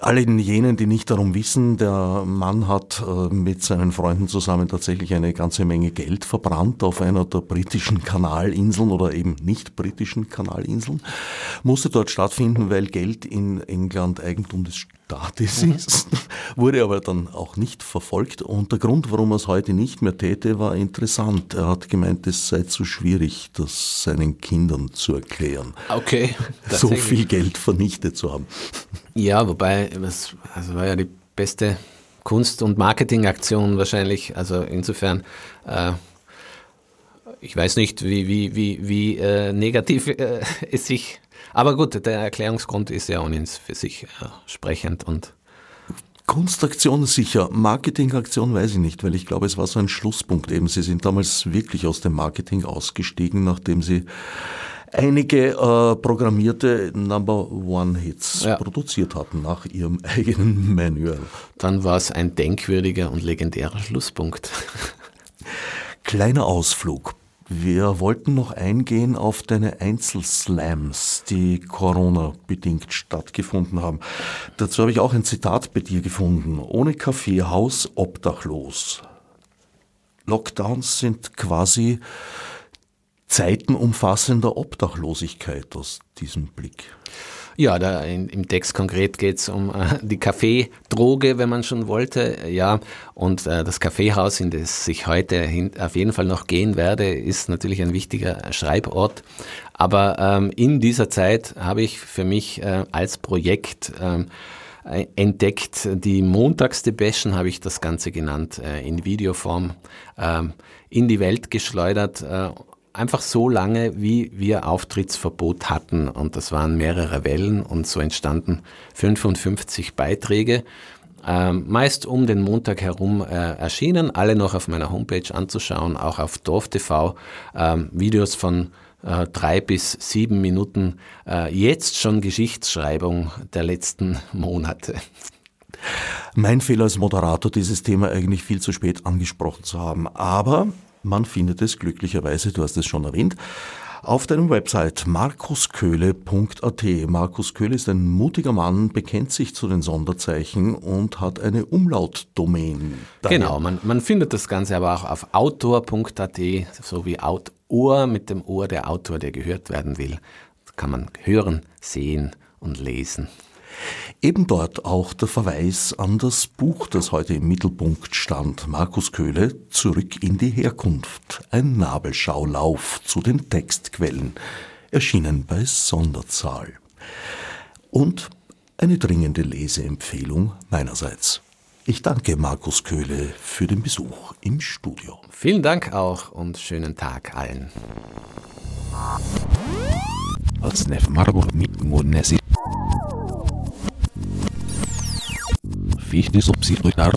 alle jenen, die nicht darum wissen, der Mann hat äh, mit seinen Freunden zusammen tatsächlich eine ganze Menge Geld verbrannt auf einer der britischen Kanalinseln oder eben nicht britischen Kanalinseln, musste dort stattfinden, weil Geld in England Eigentum des Staates ist, wurde aber dann auch nicht verfolgt. Und der Grund, warum er es heute nicht mehr täte, war interessant. Er hat gemeint, es sei zu schwierig, das seinen Kindern zu erklären. Okay. So viel Geld vernichtet zu haben. Ja, wobei, das also war ja die beste Kunst- und Marketingaktion wahrscheinlich. Also insofern, äh, ich weiß nicht, wie, wie, wie, wie äh, negativ äh, es sich aber gut, der Erklärungsgrund ist ja ohnehin für sich äh, sprechend und Kunstaktion sicher, Marketingaktion weiß ich nicht, weil ich glaube, es war so ein Schlusspunkt eben. Sie sind damals wirklich aus dem Marketing ausgestiegen, nachdem Sie einige äh, programmierte Number One Hits ja. produziert hatten nach ihrem eigenen Manual. Dann war es ein denkwürdiger und legendärer Schlusspunkt. Kleiner Ausflug. Wir wollten noch eingehen auf deine Einzelslams, die Corona-bedingt stattgefunden haben. Dazu habe ich auch ein Zitat bei dir gefunden. Ohne Kaffeehaus, obdachlos. Lockdowns sind quasi Zeiten umfassender Obdachlosigkeit aus diesem Blick. Ja, da in, im Text konkret geht es um äh, die Kaffeedroge, wenn man schon wollte. Ja, und äh, das Kaffeehaus, in das ich heute hin, auf jeden Fall noch gehen werde, ist natürlich ein wichtiger Schreibort. Aber ähm, in dieser Zeit habe ich für mich äh, als Projekt ähm, entdeckt. Die Montagsdebeschen habe ich das Ganze genannt, äh, in Videoform ähm, in die Welt geschleudert äh, einfach so lange, wie wir Auftrittsverbot hatten. Und das waren mehrere Wellen und so entstanden 55 Beiträge. Ähm, meist um den Montag herum äh, erschienen, alle noch auf meiner Homepage anzuschauen, auch auf DorfTV, ähm, Videos von äh, drei bis sieben Minuten, äh, jetzt schon Geschichtsschreibung der letzten Monate. Mein Fehler als Moderator, dieses Thema eigentlich viel zu spät angesprochen zu haben. Aber man findet es glücklicherweise, du hast es schon erwähnt, auf deinem Website markusköhle.at. Markus Köhle ist ein mutiger Mann, bekennt sich zu den Sonderzeichen und hat eine Umlautdomain. Genau, man, man findet das Ganze aber auch auf autor.at, so wie Autor mit dem Ohr der Autor, der gehört werden will. Das kann man hören, sehen und lesen. Eben dort auch der Verweis an das Buch, das heute im Mittelpunkt stand, Markus Köhle, Zurück in die Herkunft, ein Nabelschaulauf zu den Textquellen, erschienen bei Sonderzahl. Und eine dringende Leseempfehlung meinerseits. Ich danke Markus Köhle für den Besuch im Studio. Vielen Dank auch und schönen Tag allen. Als Nef Marburg mit wie ich nicht so psychotisch